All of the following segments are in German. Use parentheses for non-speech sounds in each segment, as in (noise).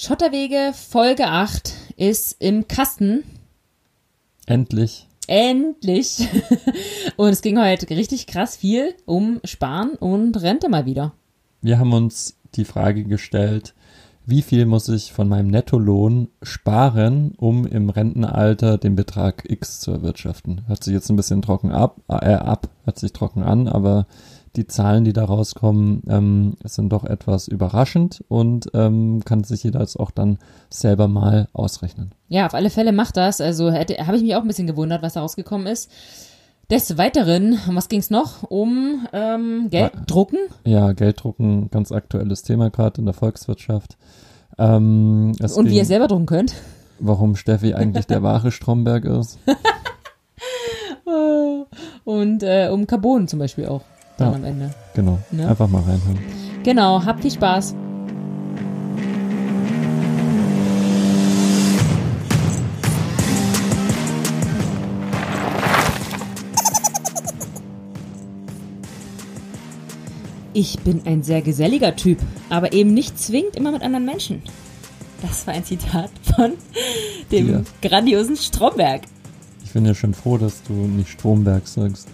Schotterwege Folge 8 ist im Kasten. Endlich. Endlich. (laughs) und es ging heute richtig krass viel um Sparen und Rente mal wieder. Wir haben uns die Frage gestellt, wie viel muss ich von meinem Nettolohn sparen, um im Rentenalter den Betrag X zu erwirtschaften? Hört sich jetzt ein bisschen trocken ab, äh, ab, hört sich trocken an, aber die Zahlen, die da rauskommen, ähm, sind doch etwas überraschend und ähm, kann sich jeder jetzt auch dann selber mal ausrechnen. Ja, auf alle Fälle macht das. Also habe ich mich auch ein bisschen gewundert, was da rausgekommen ist. Des Weiteren, was ging es noch? Um ähm, Geld drucken? Ja, Gelddrucken, ganz aktuelles Thema gerade in der Volkswirtschaft. Ähm, Und ging, wie ihr selber drucken könnt. Warum Steffi eigentlich der wahre Stromberg ist. (laughs) Und äh, um Carbon zum Beispiel auch dann ja, am Ende. Genau. Ne? Einfach mal reinhören. Genau, habt viel Spaß. Ich bin ein sehr geselliger Typ, aber eben nicht zwingend immer mit anderen Menschen. Das war ein Zitat von dem ja. grandiosen Stromberg. Ich bin ja schon froh, dass du nicht Stromberg sagst.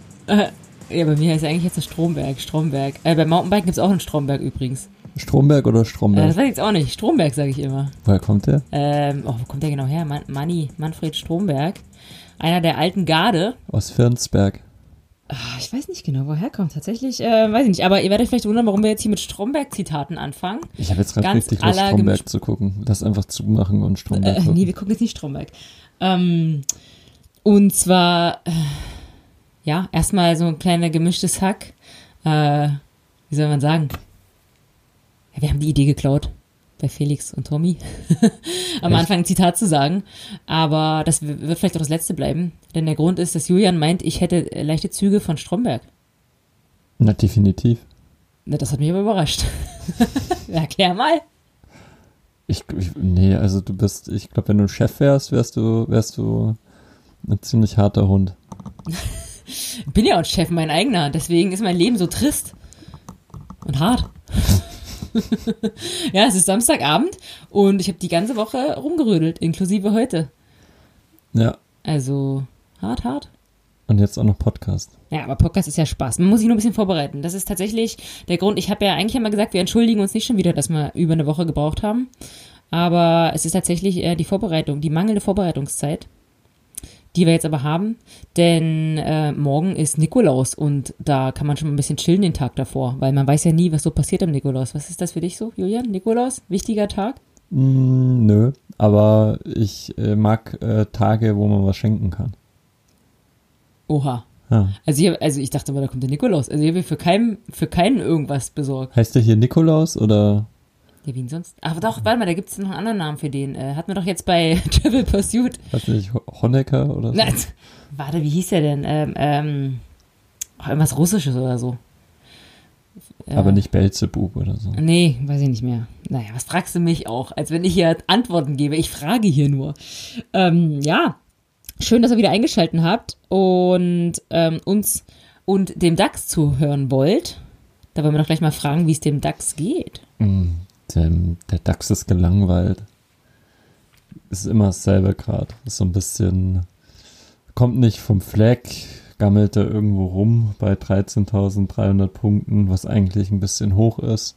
Ja, bei mir heißt eigentlich jetzt das Stromberg, Stromberg. Äh, bei Mountainbiken gibt es auch einen Stromberg übrigens. Stromberg oder Stromberg? Äh, das weiß ich jetzt auch nicht. Stromberg sage ich immer. Woher kommt der? Ähm, oh, wo kommt der genau her? Man Manni, Manfred Stromberg. Einer der alten Garde. Aus Firnsberg. Ach, ich weiß nicht genau, woher kommt. Tatsächlich, äh, weiß ich nicht. Aber ihr werdet vielleicht wundern, warum wir jetzt hier mit Stromberg-Zitaten anfangen. Ich habe jetzt gerade richtig Lust, Stromberg zu gucken. Lass einfach zumachen und Stromberg äh, Nee, wir gucken jetzt nicht Stromberg. Ähm, und zwar, äh, ja, erstmal so ein kleiner gemischtes Hack. Äh, wie soll man sagen? Ja, wir haben die Idee geklaut bei Felix und Tommy, (laughs) am Echt? Anfang ein Zitat zu sagen. Aber das wird vielleicht auch das letzte bleiben. Denn der Grund ist, dass Julian meint, ich hätte leichte Züge von Stromberg. Na, definitiv. Na, das hat mich aber überrascht. (laughs) Erklär mal. Ich, ich, nee, also du bist, ich glaube, wenn du Chef wärst, wärst du, wärst du ein ziemlich harter Hund. (laughs) Bin ja auch Chef mein eigener, deswegen ist mein Leben so trist und hart. (laughs) ja, es ist Samstagabend und ich habe die ganze Woche rumgerödelt, inklusive heute. Ja. Also hart, hart. Und jetzt auch noch Podcast. Ja, aber Podcast ist ja Spaß. Man muss sich nur ein bisschen vorbereiten. Das ist tatsächlich der Grund. Ich habe ja eigentlich immer gesagt, wir entschuldigen uns nicht schon wieder, dass wir über eine Woche gebraucht haben. Aber es ist tatsächlich die Vorbereitung, die mangelnde Vorbereitungszeit die wir jetzt aber haben, denn äh, morgen ist Nikolaus und da kann man schon mal ein bisschen chillen den Tag davor, weil man weiß ja nie, was so passiert am Nikolaus. Was ist das für dich so, Julian? Nikolaus? Wichtiger Tag? Mm, nö, aber ich äh, mag äh, Tage, wo man was schenken kann. Oha. Ja. Also, ich, also ich dachte mal, da kommt der Nikolaus. Also ich habe für keinen, für keinen irgendwas besorgt. Heißt der hier Nikolaus oder? Ja, wie sonst? Ach doch, warte mal, da gibt es noch einen anderen Namen für den. Äh, hatten wir doch jetzt bei (laughs) Travel Pursuit. Du nicht Honecker oder so? Na, warte, wie hieß der denn? Ähm, ähm, ach, irgendwas Russisches oder so. Äh, Aber nicht Belzebub oder so. Nee, weiß ich nicht mehr. Naja, was fragst du mich auch? Als wenn ich hier Antworten gebe. Ich frage hier nur. Ähm, ja, schön, dass ihr wieder eingeschaltet habt und ähm, uns und dem DAX zuhören wollt. Da wollen wir doch gleich mal fragen, wie es dem DAX geht. Mm, der, der DAX ist gelangweilt. Ist immer dasselbe gerade. Ist so ein bisschen, kommt nicht vom Fleck, gammelt er irgendwo rum bei 13.300 Punkten, was eigentlich ein bisschen hoch ist.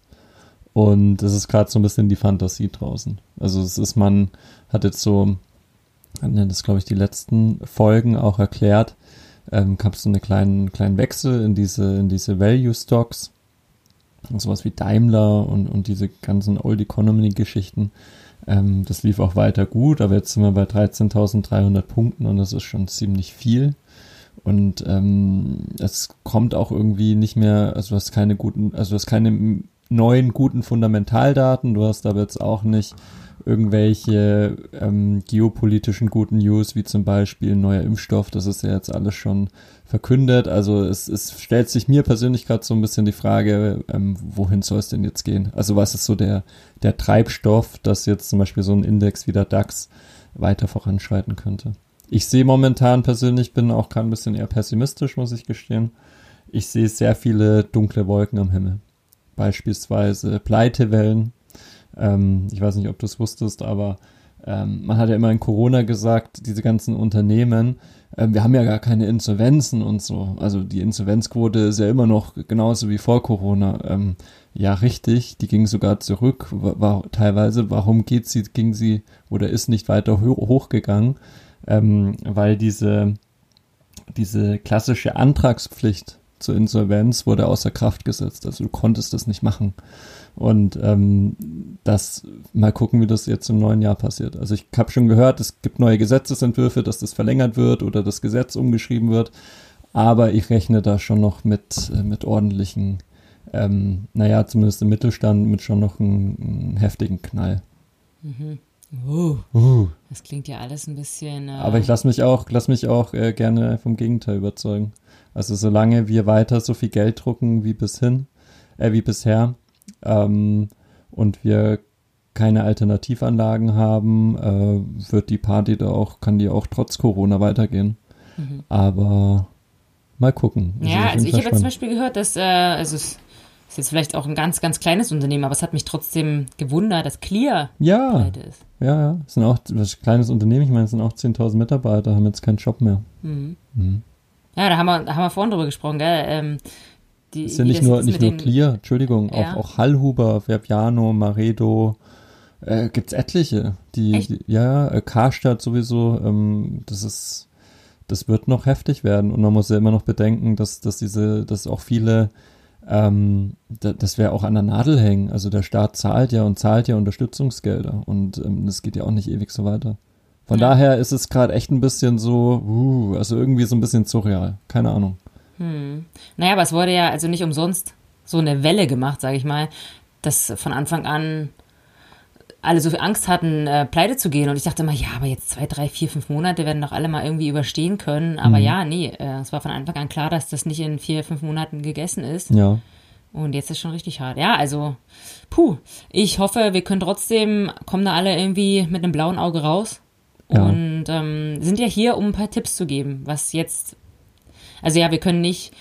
Und es ist gerade so ein bisschen die Fantasie draußen. Also es ist, man hat jetzt so, das glaube ich die letzten Folgen auch erklärt, ähm, gab es so einen kleinen, kleinen Wechsel in diese, in diese Value Stocks sowas wie Daimler und, und diese ganzen Old Economy Geschichten. Ähm, das lief auch weiter gut, aber jetzt sind wir bei 13.300 Punkten und das ist schon ziemlich viel. Und ähm, es kommt auch irgendwie nicht mehr, also du hast keine guten, also du hast keine neuen guten Fundamentaldaten, du hast aber jetzt auch nicht irgendwelche ähm, geopolitischen guten News, wie zum Beispiel ein neuer Impfstoff, das ist ja jetzt alles schon verkündet. Also es, es stellt sich mir persönlich gerade so ein bisschen die Frage, ähm, wohin soll es denn jetzt gehen? Also was ist so der, der Treibstoff, dass jetzt zum Beispiel so ein Index wie der DAX weiter voranschreiten könnte? Ich sehe momentan persönlich, bin auch gerade ein bisschen eher pessimistisch, muss ich gestehen. Ich sehe sehr viele dunkle Wolken am Himmel. Beispielsweise Pleitewellen, Ähm, ich weiß nicht, ob du es wusstest, aber ähm, man hat ja immer in Corona gesagt, diese ganzen Unternehmen, äh, wir haben ja gar keine Insolvenzen und so. Also die Insolvenzquote ist ja immer noch genauso wie vor Corona. Ähm, ja, richtig, die ging sogar zurück, war, war teilweise. Warum geht sie, ging sie oder ist nicht weiter ho hochgegangen? Ähm, weil diese, diese klassische Antragspflicht zur Insolvenz wurde außer Kraft gesetzt. Also du konntest das nicht machen. Und ähm, das mal gucken, wie das jetzt im neuen Jahr passiert. Also ich habe schon gehört, es gibt neue Gesetzesentwürfe, dass das verlängert wird oder das Gesetz umgeschrieben wird. Aber ich rechne da schon noch mit, äh, mit ordentlichen, ähm, naja, zumindest im Mittelstand, mit schon noch einem, einem heftigen Knall. Mhm. Uh, uh. Das klingt ja alles ein bisschen. Äh Aber ich lasse mich auch, lass mich auch äh, gerne vom Gegenteil überzeugen. Also solange wir weiter so viel Geld drucken wie bis hin, äh, wie bisher, ähm, und wir keine Alternativanlagen haben, äh, wird die Party da auch, kann die auch trotz Corona weitergehen. Mhm. Aber mal gucken. Ja, also ich habe jetzt zum Beispiel gehört, dass, äh, also es ist jetzt vielleicht auch ein ganz, ganz kleines Unternehmen, aber es hat mich trotzdem gewundert, dass Clear ja, ist. Ja, ja, es sind auch das ein kleines Unternehmen, ich meine, es sind auch 10.000 Mitarbeiter, haben jetzt keinen Job mehr. Mhm. Mhm. Ja, da haben wir, haben wir vorhin drüber gesprochen, gell? Ähm, die, ist ja nicht nur, nicht nur Clear, Entschuldigung, ja. auch, auch Hallhuber, Verbiano, Maredo, äh, gibt's etliche. Die, die ja, äh, Karstadt sowieso, ähm, das ist, das wird noch heftig werden. Und man muss ja immer noch bedenken, dass, dass diese, dass auch viele, ähm, da, dass wir auch an der Nadel hängen. Also der Staat zahlt ja und zahlt ja Unterstützungsgelder und ähm, das geht ja auch nicht ewig so weiter. Von ja. daher ist es gerade echt ein bisschen so, uh, also irgendwie so ein bisschen surreal. Keine Ahnung. Hm. Naja, aber es wurde ja also nicht umsonst so eine Welle gemacht, sage ich mal, dass von Anfang an alle so viel Angst hatten, äh, pleite zu gehen. Und ich dachte immer, ja, aber jetzt zwei, drei, vier, fünf Monate werden doch alle mal irgendwie überstehen können. Aber mhm. ja, nee, äh, es war von Anfang an klar, dass das nicht in vier, fünf Monaten gegessen ist. Ja. Und jetzt ist schon richtig hart. Ja, also, puh, ich hoffe, wir können trotzdem, kommen da alle irgendwie mit einem blauen Auge raus. Ja. Und ähm, sind ja hier, um ein paar Tipps zu geben, was jetzt also ja, wir können nicht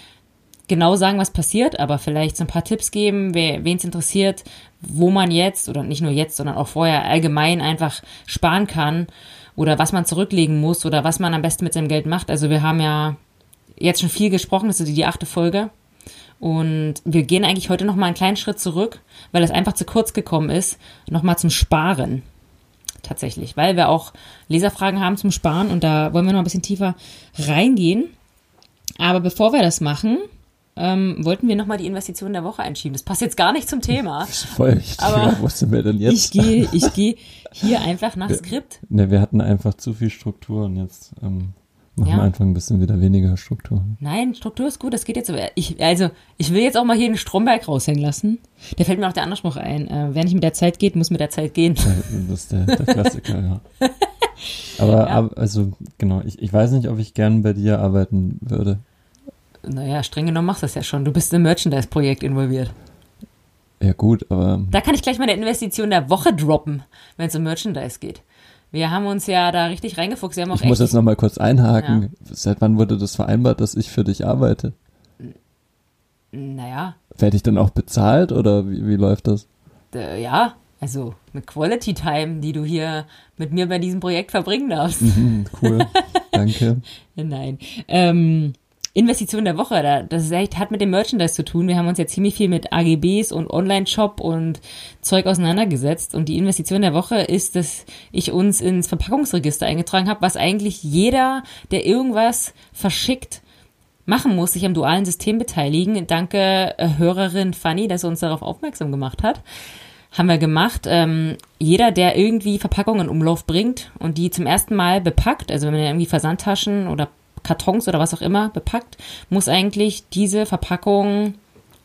genau sagen, was passiert, aber vielleicht so ein paar Tipps geben, wen es interessiert, wo man jetzt oder nicht nur jetzt, sondern auch vorher allgemein einfach sparen kann oder was man zurücklegen muss oder was man am besten mit seinem Geld macht. Also wir haben ja jetzt schon viel gesprochen, das ist die achte Folge. Und wir gehen eigentlich heute noch mal einen kleinen Schritt zurück, weil es einfach zu kurz gekommen ist, noch mal zum Sparen. Tatsächlich, weil wir auch Leserfragen haben zum Sparen und da wollen wir noch ein bisschen tiefer reingehen. Aber bevor wir das machen, ähm, wollten wir nochmal die Investition der Woche einschieben. Das passt jetzt gar nicht zum Thema. (laughs) Voll, (laughs) ich aber wo sind wir denn jetzt? Ich gehe ich (laughs) geh hier einfach nach wir, Skript. Ne, wir hatten einfach zu viel Struktur und jetzt ähm, machen ja. wir einfach ein bisschen wieder weniger Struktur. Nein, Struktur ist gut, das geht jetzt so. Ich, also, ich will jetzt auch mal hier den Stromberg raushängen lassen. Da fällt mir auch der andere Spruch ein. Äh, wer nicht mit der Zeit geht, muss mit der Zeit gehen. Das ist der, der Klassiker, ja. (laughs) Aber, ja. aber, also, genau, ich, ich weiß nicht, ob ich gern bei dir arbeiten würde. Naja, streng genommen machst du das ja schon. Du bist im Merchandise-Projekt involviert. Ja, gut, aber. Da kann ich gleich mal eine Investition der Woche droppen, wenn es um Merchandise geht. Wir haben uns ja da richtig reingefuchst. Wir haben auch ich muss jetzt nochmal kurz einhaken. Ja. Seit wann wurde das vereinbart, dass ich für dich arbeite? Naja. Werde ich dann auch bezahlt oder wie, wie läuft das? Ja, also mit Quality Time, die du hier mit mir bei diesem Projekt verbringen darfst. Mhm, cool, (laughs) danke. Nein. Ähm, Investition der Woche, das echt, hat mit dem Merchandise zu tun. Wir haben uns ja ziemlich viel mit AGBs und Online-Shop und Zeug auseinandergesetzt. Und die Investition der Woche ist, dass ich uns ins Verpackungsregister eingetragen habe, was eigentlich jeder, der irgendwas verschickt, machen muss, sich am dualen System beteiligen. Danke äh, Hörerin Fanny, dass sie uns darauf aufmerksam gemacht hat. Haben wir gemacht. Ähm, jeder, der irgendwie Verpackungen in Umlauf bringt und die zum ersten Mal bepackt, also wenn man irgendwie Versandtaschen oder Kartons oder was auch immer bepackt, muss eigentlich diese Verpackung,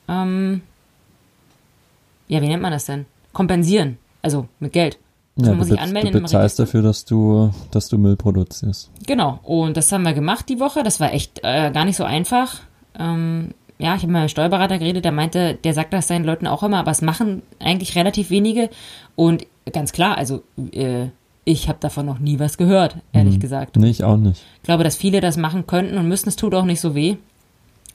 ähm, ja, wie nennt man das denn? Kompensieren. Also mit Geld. Das ja, muss du, ich anmelden. Du bezahlst dafür, dass du, dass du Müll produzierst. Genau. Und das haben wir gemacht die Woche. Das war echt äh, gar nicht so einfach. Ähm, ja, ich habe mit meinem Steuerberater geredet, der meinte, der sagt das seinen Leuten auch immer, aber es machen eigentlich relativ wenige. Und ganz klar, also äh, ich habe davon noch nie was gehört, ehrlich mhm. gesagt. Nee, ich auch nicht. Ich glaube, dass viele das machen könnten und müssen. Es tut auch nicht so weh.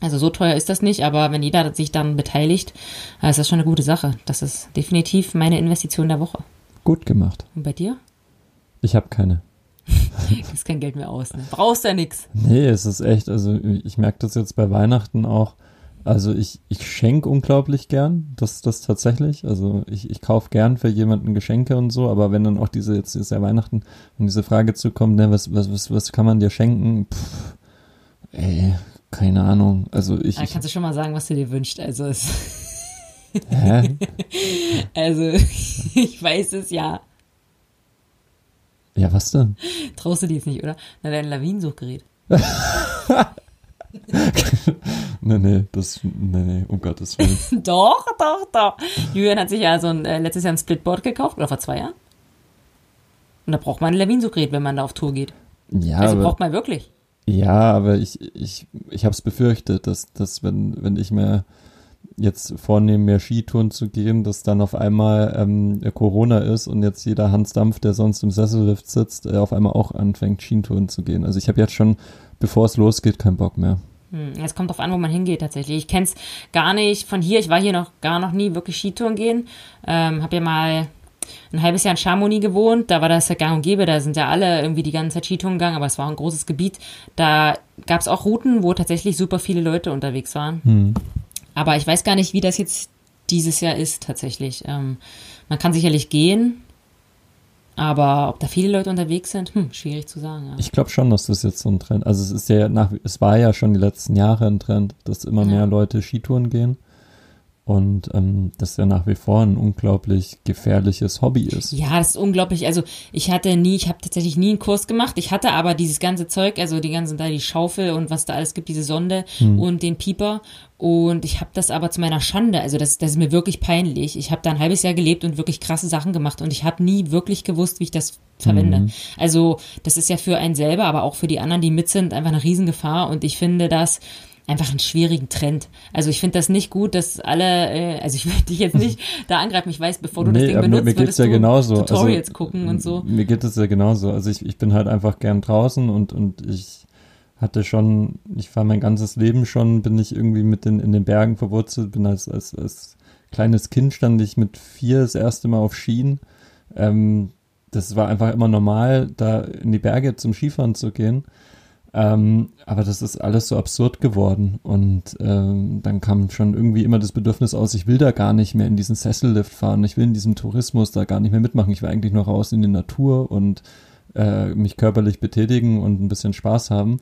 Also so teuer ist das nicht, aber wenn jeder sich dann beteiligt, äh, ist das schon eine gute Sache. Das ist definitiv meine Investition der Woche. Gut gemacht. Und bei dir? Ich habe keine. (laughs) Gibst kein Geld mehr aus, ne? Brauchst ja nix. Nee, es ist echt, also ich merke das jetzt bei Weihnachten auch. Also ich, ich schenke unglaublich gern, das, das tatsächlich. Also ich, ich kaufe gern für jemanden Geschenke und so, aber wenn dann auch diese, jetzt ist ja Weihnachten und diese Frage zukommt, ne, was, was, was, was kann man dir schenken? Pff, ey, keine Ahnung. Also ich. Ich kannst du schon mal sagen, was du dir wünschst. Also es, (laughs) hä? (laughs) also (laughs) ich weiß es ja. Ja, was denn? Traust du dir jetzt nicht, oder? Na, dein Lawinensuchgerät. (laughs) nee, nee, das, nee, nee, um Gottes Willen. (laughs) doch, doch, doch. Julian hat sich ja so ein, äh, letztes Jahr ein Splitboard gekauft, oder vor zwei Jahren. Und da braucht man ein Lawinensuchgerät, wenn man da auf Tour geht. Ja, Also aber, braucht man wirklich. ja, aber ich, ich, ich habe es befürchtet, dass, dass wenn, wenn ich mir jetzt vornehme, mehr Skitouren zu gehen, dass dann auf einmal ähm, Corona ist und jetzt jeder Hans Dampf, der sonst im Sessellift sitzt, äh, auf einmal auch anfängt, Skitouren zu gehen. Also ich habe jetzt schon, bevor es losgeht, keinen Bock mehr. Hm, Es kommt drauf an, wo man hingeht tatsächlich. Ich kenn's gar nicht von hier. Ich war hier noch gar noch nie wirklich Skitouren gehen. Ähm, hab ja mal ein halbes Jahr in Chamonix gewohnt. Da war das ja gang und gäbe. Da sind ja alle irgendwie die ganze Zeit Skitouren gegangen, aber es war ein großes Gebiet. Da gab's auch Routen, wo tatsächlich super viele Leute unterwegs waren. Hm. Aber ich weiß gar nicht, wie das jetzt dieses Jahr ist tatsächlich. Ähm, man kann sicherlich gehen, aber ob da viele Leute unterwegs sind, hm, schwierig zu sagen. Ja. Ich glaube schon, dass das jetzt so ein Trend, also es ist ja nach, es war ja schon die letzten Jahre ein Trend, dass immer Ja. mehr Leute Skitouren gehen. Und ähm, das ja nach wie vor ein unglaublich gefährliches Hobby ist. Ja, das ist unglaublich. Also ich hatte nie, ich habe tatsächlich nie einen Kurs gemacht. Ich hatte aber dieses ganze Zeug, also die ganzen da die Schaufel und was da alles gibt, diese Sonde und den Pieper. Und ich habe das aber zu meiner Schande, also das, das ist mir wirklich peinlich. Ich habe da ein halbes Jahr gelebt und wirklich krasse Sachen gemacht und ich habe nie wirklich gewusst, wie ich das verwende. Also das ist ja für einen selber, aber auch für die anderen, die mit sind, einfach eine Riesengefahr. Und ich finde das einfach einen schwierigen Trend. Also ich finde das nicht gut, dass alle, äh, also ich will dich jetzt nicht (laughs) da angreifen. Ich weiß, bevor du das Nee, Ding aber benutzt, mir, mir würdest ja du genauso. Tutorials also, gucken und so. Mir geht es ja genauso. Also ich, ich bin halt einfach gern draußen und, und ich hatte schon, ich war mein ganzes Leben schon, bin ich irgendwie mit den, in den Bergen verwurzelt, bin als, als, als kleines Kind stand ich mit vier das erste Mal auf Skien. Ähm, das war einfach immer normal, da in die Berge zum Skifahren zu gehen. Ähm, aber das ist alles so absurd geworden. Und ähm, dann kam schon irgendwie immer das Bedürfnis aus, ich will da gar nicht mehr in diesen Sessellift fahren, ich will in diesem Tourismus da gar nicht mehr mitmachen. Ich will eigentlich noch raus in die Natur und äh, mich körperlich betätigen und ein bisschen Spaß haben.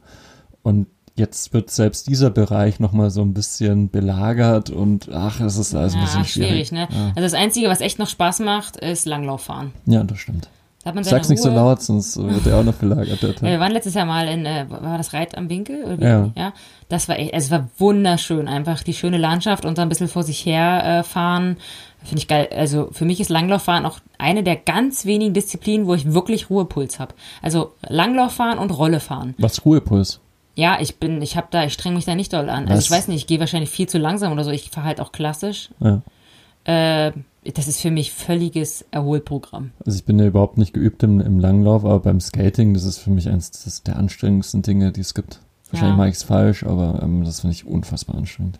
Und jetzt wird selbst dieser Bereich nochmal so ein bisschen belagert und ach, es ist alles ein Ja, bisschen schwierig, schwierig. ne? Ja. Also das Einzige, was echt noch Spaß macht, ist Langlauffahren. ja, das stimmt. Hat man Sag's nicht so Ruhe. laut, sonst wird der auch noch belagert. Der Ja, wir waren letztes Jahr mal in, äh, war das Reit am Winkel? Ja. ja. Das war echt, also es war wunderschön. Einfach die schöne Landschaft und so ein bisschen vor sich her äh, fahren. Finde ich geil. Also für mich ist Langlauffahren auch eine der ganz wenigen Disziplinen, wo ich wirklich Ruhepuls habe. Also Langlauffahren und Rollefahren. Was Ruhepuls? Ja, ich bin, ich habe da, ich streng mich da nicht doll an. Also Was? ich weiß nicht, ich gehe wahrscheinlich viel zu langsam oder so. Ich fahre halt auch klassisch. Ja. Äh, das ist für mich völliges Erholprogramm. Also ich bin ja überhaupt nicht geübt im, im Langlauf, aber beim Skating, das ist für mich eins das der anstrengendsten Dinge, die es gibt. Wahrscheinlich Ja. mache ich es falsch, aber ähm, das finde ich unfassbar anstrengend.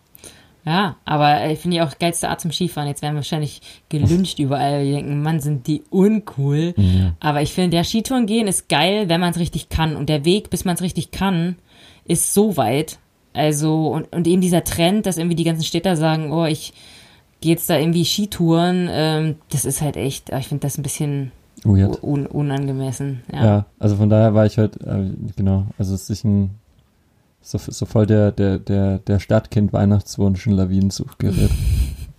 Ja, aber äh, finde ich auch geilste Art zum Skifahren. Jetzt werden wir wahrscheinlich gelünscht überall. Die denken, Mann, sind die uncool. Aber ich finde, der Skitouren gehen ist geil, wenn man es richtig kann. Und der Weg, bis man es richtig kann, ist so weit. Also, und, und eben dieser Trend, dass irgendwie die ganzen Städter sagen, oh, ich gehe jetzt da irgendwie Skitouren, ähm, das ist halt echt, ich finde das ein bisschen un unangemessen. Ja. Ja. also von daher war ich heute, äh, genau, also es ist sich ein so, so voll der, der, der, der Stadtkind-Weihnachtswunsch, ein Lawinensuchgerät. (laughs)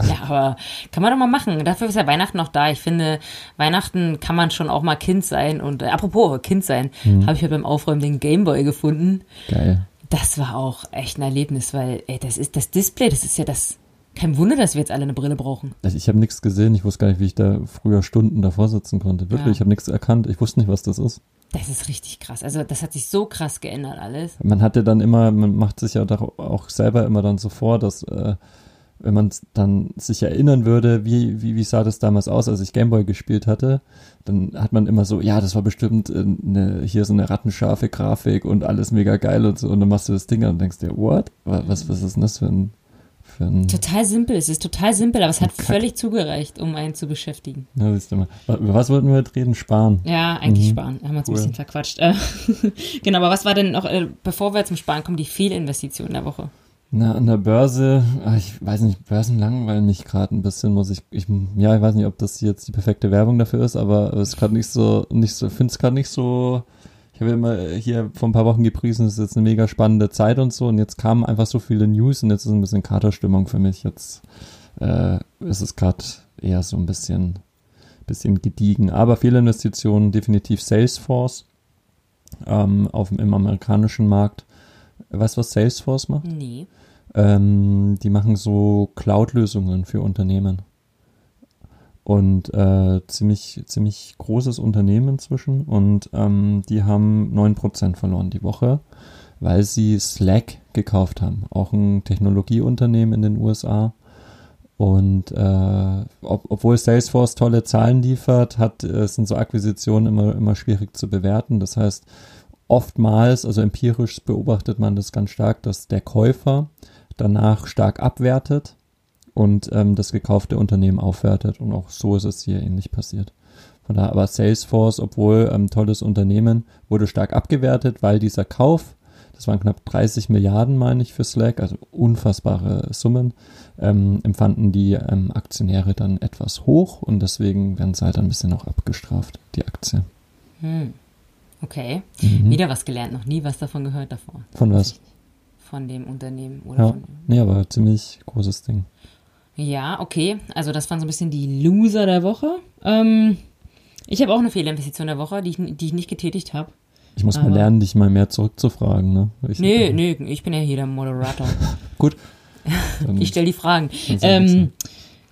Ja, aber kann man doch mal machen. Dafür ist ja Weihnachten noch da. Ich finde, Weihnachten kann man schon auch mal Kind sein. Und äh, apropos Kind sein, habe ich ja beim Aufräumen den Gameboy gefunden. Geil. Das war auch echt ein Erlebnis, weil ey, das ist das Display, das ist ja das. Kein Wunder, dass wir jetzt alle eine Brille brauchen. Also ich habe nichts gesehen, ich wusste gar nicht, wie ich da früher Stunden davor sitzen konnte. Wirklich, Ja. ich habe nichts erkannt, ich wusste nicht, was das ist. Das ist richtig krass. Also das hat sich so krass geändert alles. Man hatte dann immer, man macht sich ja auch selber immer dann so vor, dass, äh, wenn man dann sich erinnern würde, wie, wie, wie sah das damals aus, als ich Gameboy gespielt hatte, dann hat man immer so, ja, das war bestimmt eine, hier so eine rattenscharfe Grafik und alles mega geil und so. Und dann machst du das Ding an und denkst dir, what? Was, was ist denn das für ein, ein Total simpel, es ist total simpel, aber es hat Kack. völlig zugereicht, um einen zu beschäftigen. Ja, siehst du mal. Über was wollten wir heute reden? Sparen. Ja, eigentlich mhm. sparen. Haben wir uns cool. ein bisschen verquatscht. (laughs) genau, aber was war denn noch, äh, bevor wir zum Sparen kommen, die Fehlinvestition der Woche? Na, an der Börse, ah, ich weiß nicht, Börsen langweilen mich gerade ein bisschen, muss ich, ich, ja, ich weiß nicht, ob das jetzt die perfekte Werbung dafür ist, aber es ist gerade nicht so, nicht so, finde es gerade nicht so, ich habe immer hier vor ein paar Wochen gepriesen, es ist jetzt eine mega spannende Zeit und so und jetzt kamen einfach so viele News und jetzt ist ein bisschen Katerstimmung für mich, jetzt äh, ist es gerade eher so ein bisschen, bisschen gediegen, aber viele Investitionen, definitiv Salesforce ähm, auf, im amerikanischen Markt, Weißt du, was Salesforce macht? Nee. Ähm, die machen so Cloud-Lösungen für Unternehmen. Und äh, ziemlich, ziemlich großes Unternehmen inzwischen. Und ähm, die haben 9% verloren die Woche, weil sie Slack gekauft haben. Auch ein Technologieunternehmen in den USA. Und äh, ob, obwohl Salesforce tolle Zahlen liefert, hat, äh, sind so Akquisitionen immer, immer schwierig zu bewerten. Das heißt, oftmals, also empirisch beobachtet man das ganz stark, dass der Käufer danach stark abwertet und ähm, das gekaufte Unternehmen aufwertet. Und auch so ist es hier ähnlich passiert. Von daher aber Salesforce, obwohl ähm, tolles Unternehmen, wurde stark abgewertet, weil dieser Kauf, das waren knapp 30 Milliarden, meine ich, für Slack, also unfassbare Summen, ähm, empfanden die ähm, Aktionäre dann etwas hoch und deswegen werden sie halt ein bisschen auch abgestraft, die Aktie. Hm. Okay. Mhm. Wieder was gelernt, noch nie was davon gehört davor. Von was? Von dem Unternehmen oder ja. von. Nee, aber ziemlich großes Ding. Ja, okay. Also das waren so ein bisschen die Loser der Woche. Ähm, ich habe auch eine Fehlinvestition der Woche, die ich, die ich nicht getätigt habe. Ich muss aber mal lernen, dich mal mehr zurückzufragen, ne? Ich, nee, nee, ich bin ja hier der Moderator. (laughs) Gut. (laughs) ich stelle die Fragen. Ähm,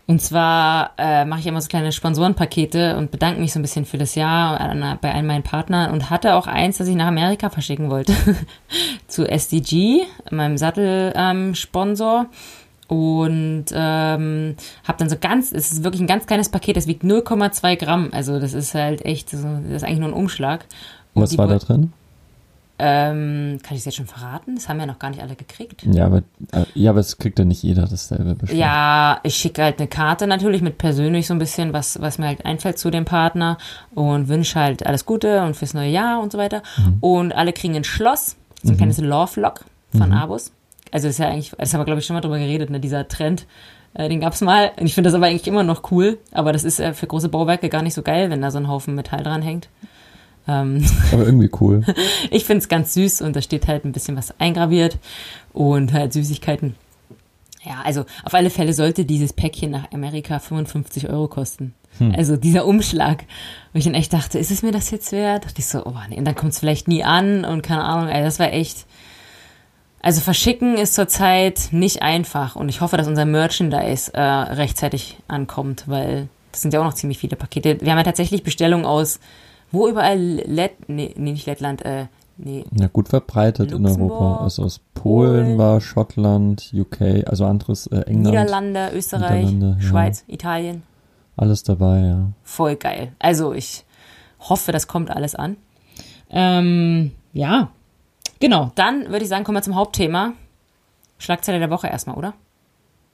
und zwar äh, mache ich immer so kleine Sponsorenpakete und bedanke mich so ein bisschen für das Jahr bei allen meinen Partnern und hatte auch eins, das ich nach Amerika verschicken wollte. (laughs) Zu SDG, meinem Sattelsponsor. Ähm, und ähm, habe dann so ganz, es ist wirklich ein ganz kleines Paket, das wiegt 0,2 Gramm. Also das ist halt echt, das ist eigentlich nur ein Umschlag. Und Was war da drin? Ähm, kann ich es jetzt schon verraten? Das haben ja noch gar nicht alle gekriegt. Ja, aber, äh, ja, aber es kriegt ja nicht jeder dasselbe bestimmt. Ja, ich schicke halt eine Karte natürlich mit persönlich so ein bisschen, was, was mir halt einfällt zu dem Partner und wünsche halt alles Gute und fürs neue Jahr und so weiter. Mhm. Und alle kriegen ein Schloss, so ein mhm. kleines Love Lock von mhm. Abus. Also ist ja eigentlich, das haben wir glaube ich schon mal drüber geredet, ne, dieser Trend. Äh, den gab's mal. Und ich finde das aber eigentlich immer noch cool. Aber das ist äh, für große Bauwerke gar nicht so geil, wenn da so ein Haufen Metall dran hängt. Ähm, (laughs) Aber irgendwie cool. ich finde es ganz süß und da steht halt ein bisschen was eingraviert und halt Süßigkeiten. Ja, also auf alle Fälle sollte dieses Päckchen nach Amerika 55 Euro kosten. Hm. Also dieser Umschlag. Wo ich dann echt dachte, ist es mir das jetzt wert? Dachte ich so, oh nee, und dann kommt es vielleicht nie an und keine Ahnung, ey, das war echt. Also verschicken ist zurzeit nicht einfach und ich hoffe, dass unser Merchandise äh, rechtzeitig ankommt, weil das sind ja auch noch ziemlich viele Pakete. Wir haben ja tatsächlich Bestellungen aus wo überall Lett, nee, nee nicht Lettland, äh, nee. Ja, gut verbreitet Luxemburg, in Europa. Also aus Polen, Polen, war Schottland, UK, also anderes äh, England. Niederlande, Österreich, Niederlande, Schweiz, ja. Italien. Alles dabei, ja. Voll geil. Also ich hoffe, das kommt alles an. Ähm, ja, genau. Dann würde ich sagen, kommen wir zum Hauptthema. Schlagzeile der Woche erstmal, oder?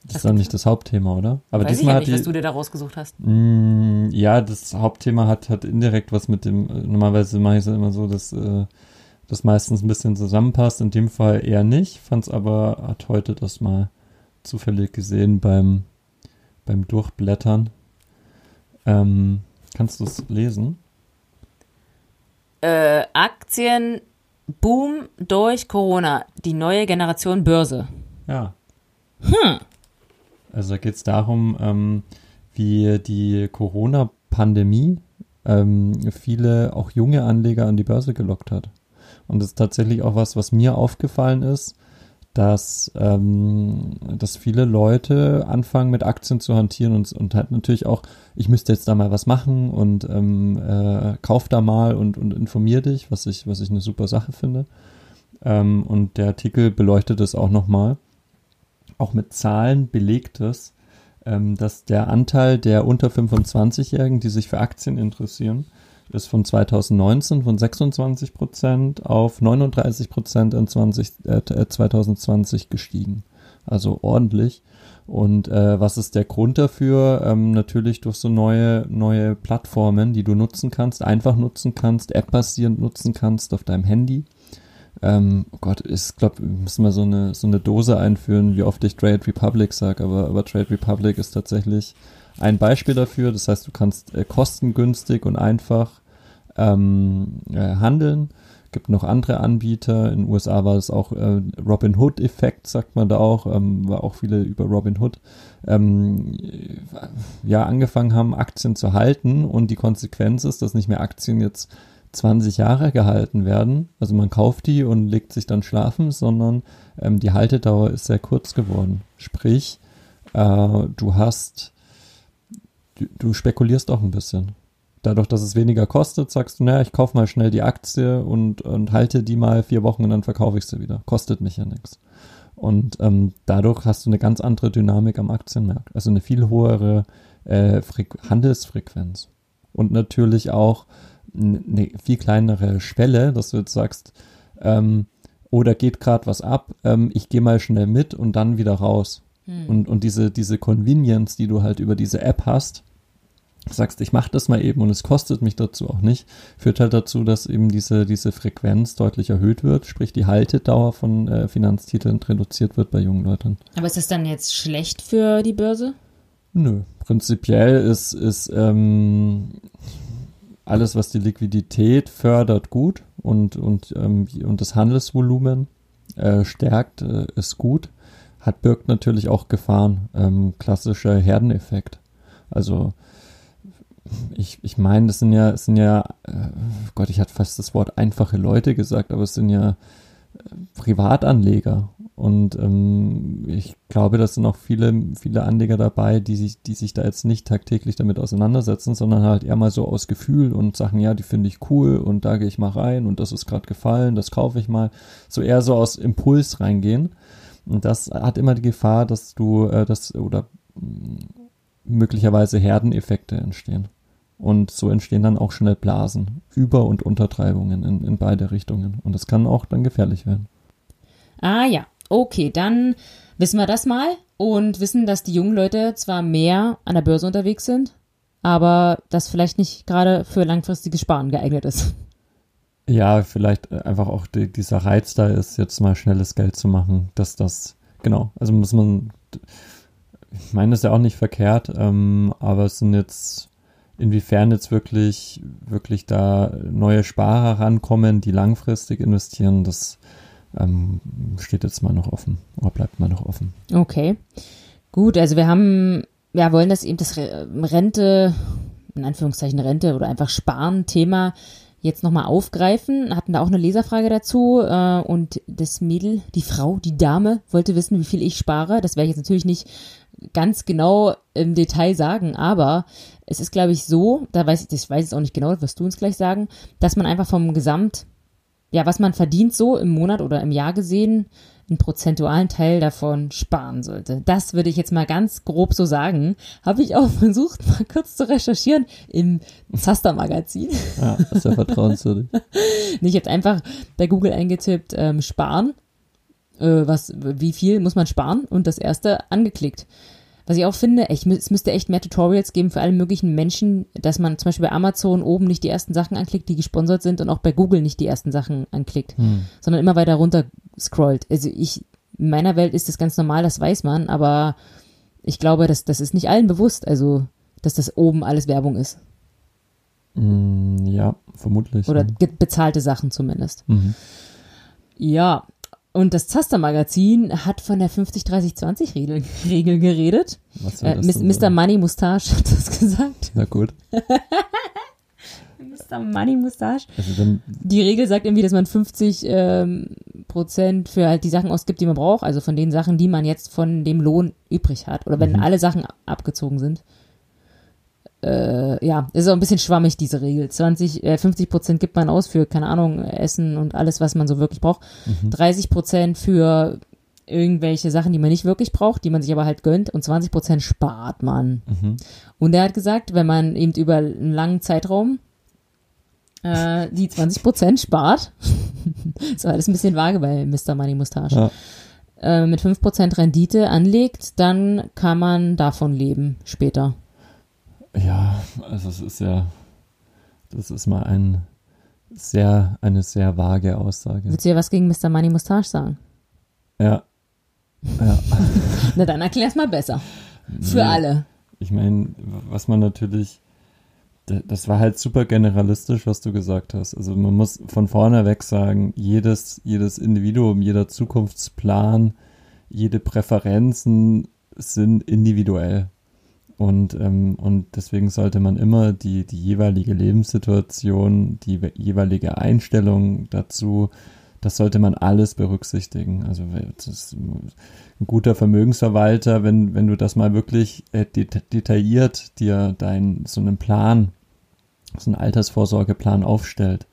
Das ist dann nicht das Hauptthema, oder? Aber Weiß diesmal ich ja nicht, die, was du dir da rausgesucht hast. Mh, mm, ja, das Hauptthema hat, hat indirekt was mit dem, normalerweise mache ich es ja immer so, dass äh, das meistens ein bisschen zusammenpasst. In dem Fall eher nicht. Fand es aber, hat heute das mal zufällig gesehen beim, beim Durchblättern. Ähm, kannst du es lesen? Äh, Aktien Boom durch Corona. Die neue Generation Börse. Ja. Hm. Also da geht es darum, ähm, wie die Corona-Pandemie ähm, viele auch junge Anleger an die Börse gelockt hat. Und das ist tatsächlich auch was, was mir aufgefallen ist, dass, ähm, dass viele Leute anfangen mit Aktien zu hantieren und, und halt natürlich auch, ich müsste jetzt da mal was machen und ähm, äh, kauf da mal und, und informier dich, was ich, was ich eine super Sache finde. Ähm, und der Artikel beleuchtet es auch nochmal. auch mit Zahlen belegt ist, ähm, dass der Anteil der unter 25-Jährigen, die sich für Aktien interessieren, ist von 2019 von 26 Prozent auf 39 Prozent in 20, äh, 2020 gestiegen. Also ordentlich. Und äh, was ist der Grund dafür? Ähm, natürlich durch so neue, neue Plattformen, die du nutzen kannst, einfach nutzen kannst, app-basierend nutzen kannst auf deinem Handy. Ähm, oh Gott, ich glaube, wir müssen mal so eine, so eine Dose einführen, wie oft ich Trade Republic sage, aber, aber Trade Republic ist tatsächlich ein Beispiel dafür. Das heißt, du kannst äh, kostengünstig und einfach ähm, äh, handeln. Gibt noch andere Anbieter. In den USA war es auch äh, Robin Hood-Effekt, sagt man da auch, ähm, war auch viele über Robin Hood, ähm, ja, angefangen haben, Aktien zu halten und die Konsequenz ist, dass nicht mehr Aktien jetzt 20 Jahre gehalten werden. Also man kauft die und legt sich dann schlafen, sondern ähm, die Haltedauer ist sehr kurz geworden. Sprich, äh, du hast, du, du, spekulierst auch ein bisschen. Dadurch, dass es weniger kostet, sagst du, naja, ich kaufe mal schnell die Aktie und, und halte die mal vier Wochen und dann verkaufe ich sie wieder. Kostet mich ja nichts. Und ähm, dadurch hast du eine ganz andere Dynamik am Aktienmarkt. Also eine viel höhere äh, Handelsfrequenz. Und natürlich auch eine viel kleinere Schwelle, dass du jetzt sagst, ähm, oder geht gerade was ab, ähm, ich gehe mal schnell mit und dann wieder raus. Hm. Und, und diese, diese Convenience, die du halt über diese App hast, sagst, ich mache das mal eben und es kostet mich dazu auch nicht, führt halt dazu, dass eben diese, diese Frequenz deutlich erhöht wird, sprich die Haltedauer von äh, Finanztiteln reduziert wird bei jungen Leuten. Aber ist das dann jetzt schlecht für die Börse? Nö, prinzipiell ist, ist ähm, alles, was die Liquidität fördert, gut und, und, ähm, und das Handelsvolumen äh, stärkt, äh, ist gut. Hat birgt natürlich auch Gefahren. Ähm, klassischer Herdeneffekt. Also ich, ich meine, das sind ja, das sind ja, äh, Gott, ich hatte fast das Wort einfache Leute gesagt, aber es sind ja Privatanleger. Und ähm, ich glaube, da sind auch viele, viele Anleger dabei, die sich, die sich da jetzt nicht tagtäglich damit auseinandersetzen, sondern halt eher mal so aus Gefühl und sagen, ja, die finde ich cool und da gehe ich mal rein und das ist gerade gefallen, das kaufe ich mal. So eher so aus Impuls reingehen. Und das hat immer die Gefahr, dass du äh, das oder mh, möglicherweise Herdeneffekte entstehen. Und so entstehen dann auch schnell Blasen, Über- und Untertreibungen in, in beide Richtungen. Und das kann auch dann gefährlich werden. Ah ja, okay, dann wissen wir das mal und wissen, dass die jungen Leute zwar mehr an der Börse unterwegs sind, aber das vielleicht nicht gerade für langfristiges Sparen geeignet ist. Ja, vielleicht einfach auch die, dieser Reiz da ist, jetzt mal schnelles Geld zu machen, dass das, genau, also muss man, ich meine, das ist ja auch nicht verkehrt, ähm, aber es sind jetzt inwiefern jetzt wirklich, wirklich da neue Sparer rankommen, die langfristig investieren, das ähm, steht jetzt mal noch offen oder bleibt mal noch offen. Okay. Gut, also wir haben, ja, wollen das eben das Rente, in Anführungszeichen Rente oder einfach Sparen-Thema jetzt nochmal aufgreifen. Hatten da auch eine Leserfrage dazu äh, und das Mädel, die Frau, die Dame wollte wissen, wie viel ich spare. Das werde ich jetzt natürlich nicht ganz genau im Detail sagen, aber es ist, glaube ich, so, da weiß ich, ich weiß es auch nicht genau, wirst du uns gleich sagen, dass man einfach vom Gesamt, ja, was man verdient so im Monat oder im Jahr gesehen, einen prozentualen Teil davon sparen sollte. Das würde ich jetzt mal ganz grob so sagen. Habe ich auch (laughs) versucht, mal kurz zu recherchieren im Zaster-Magazin. Ja, das ist ja vertrauenswürdig. (laughs) ich habe einfach bei Google eingetippt, ähm, sparen. Äh, was, wie viel muss man sparen? Und das erste angeklickt. Was ich auch finde, ich, es müsste echt mehr Tutorials geben für alle möglichen Menschen, dass man zum Beispiel bei Amazon oben nicht die ersten Sachen anklickt, die gesponsert sind und auch bei Google nicht die ersten Sachen anklickt, hm. sondern immer weiter runter scrollt. Also ich, in meiner Welt ist das ganz normal, das weiß man, aber ich glaube, dass das ist nicht allen bewusst, also dass das oben alles Werbung ist. Hm, ja, vermutlich. Oder bezahlte Sachen zumindest. Mhm. Ja, und das Zaster-Magazin hat von der 50-30-20-Regel Regel geredet. Was soll äh, das äh, Mr. Money Mustache hat das gesagt. Na gut. (laughs) Mr. Money Mustache. Also die Regel sagt irgendwie, dass man 50 ähm, Prozent für halt die Sachen ausgibt, die man braucht. Also von den Sachen, die man jetzt von dem Lohn übrig hat. Oder wenn mhm. alle Sachen abgezogen sind äh, ja, ist auch ein bisschen schwammig, diese Regel. 20, äh, 50 Prozent gibt man aus für, keine Ahnung, Essen und alles, was man so wirklich braucht. Mhm. 30 Prozent für irgendwelche Sachen, die man nicht wirklich braucht, die man sich aber halt gönnt und 20 Prozent spart man. Mhm. Und er hat gesagt, wenn man eben über einen langen Zeitraum äh, die 20 Prozent spart, (laughs) so alles ein bisschen vage bei Mr. Money Mustache, Ja. äh, mit 5 Prozent Rendite anlegt, dann kann man davon leben später. Ja, also es ist ja, das ist mal ein sehr, eine sehr vage Aussage. Willst du ja was gegen Mr. Money Mustache sagen? Ja. Ja. (laughs) Na dann erklär's mal besser. Für Nee. alle. Ich meine, was man natürlich, das war halt super generalistisch, was du gesagt hast. Also man muss von vorne weg sagen, jedes, jedes Individuum, jeder Zukunftsplan, jede Präferenzen sind individuell. Und, ähm, und deswegen sollte man immer die, die jeweilige Lebenssituation, die we- jeweilige Einstellung dazu, das sollte man alles berücksichtigen. Also ein guter Vermögensverwalter, wenn, wenn du das mal wirklich äh, det detailliert dir dein, so einen Plan, so einen Altersvorsorgeplan aufstellt,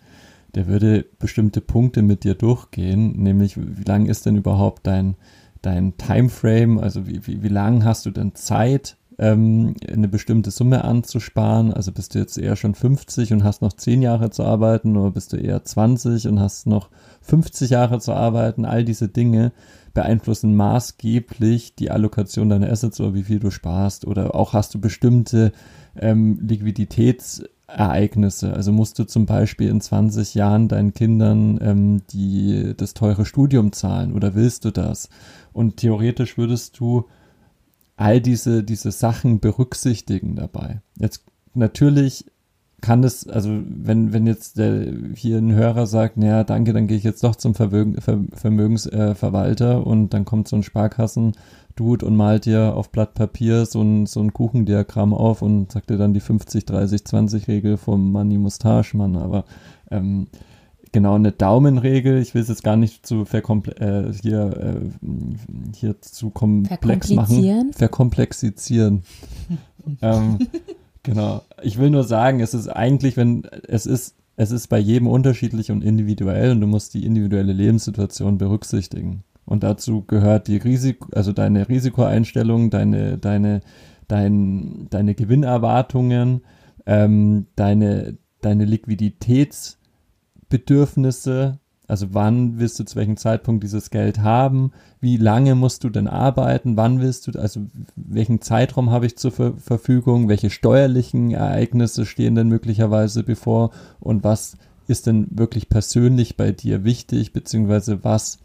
der würde bestimmte Punkte mit dir durchgehen, nämlich wie lang ist denn überhaupt dein, dein Timeframe, also wie, wie, wie lang hast du denn Zeit, ähm, eine bestimmte Summe anzusparen, also bist du jetzt eher schon 50 und hast noch 10 Jahre zu arbeiten oder bist du eher 20 und hast noch 50 Jahre zu arbeiten, all diese Dinge beeinflussen maßgeblich die Allokation deiner Assets oder wie viel du sparst oder auch hast du bestimmte ähm, Liquiditätsereignisse. Also musst du zum Beispiel in 20 Jahren deinen Kindern ähm, die, das teure Studium zahlen oder willst du das? Und theoretisch würdest du all diese, diese Sachen berücksichtigen dabei. Jetzt natürlich kann es, also wenn, wenn jetzt der, hier ein Hörer sagt, naja, danke, dann gehe ich jetzt doch zum Vermögen, Ver, Vermögensverwalter äh, und dann kommt so ein Sparkassen-Dude und malt dir auf Blatt Papier so ein, so ein Kuchendiagramm auf und sagt dir dann die 50, 30, 20 Regel vom Money Mustache Mann, aber ähm, genau eine Daumenregel, ich will es jetzt gar nicht zu äh, hier, äh, hier zu komplex machen. Verkomplexizieren. (laughs) ähm, genau. Ich will nur sagen, es ist eigentlich, wenn es ist, es ist bei jedem unterschiedlich und individuell und du musst die individuelle Lebenssituation berücksichtigen. Und dazu gehört die Risiko, also deine Risikoeinstellung, deine, deine, dein, deine Gewinnerwartungen, ähm, deine, deine Liquiditätsbedürfnisse, also wann willst du zu welchem Zeitpunkt dieses Geld haben? Wie lange musst du denn arbeiten? Wann willst du, also welchen Zeitraum habe ich zur Ver Verfügung? Welche steuerlichen Ereignisse stehen denn möglicherweise bevor? Und was ist denn wirklich persönlich bei dir wichtig? Beziehungsweise was,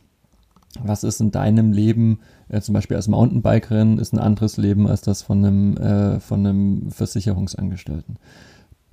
was ist in deinem Leben, äh, zum Beispiel als Mountainbikerin, ist ein anderes Leben als das von einem, äh, von einem Versicherungsangestellten?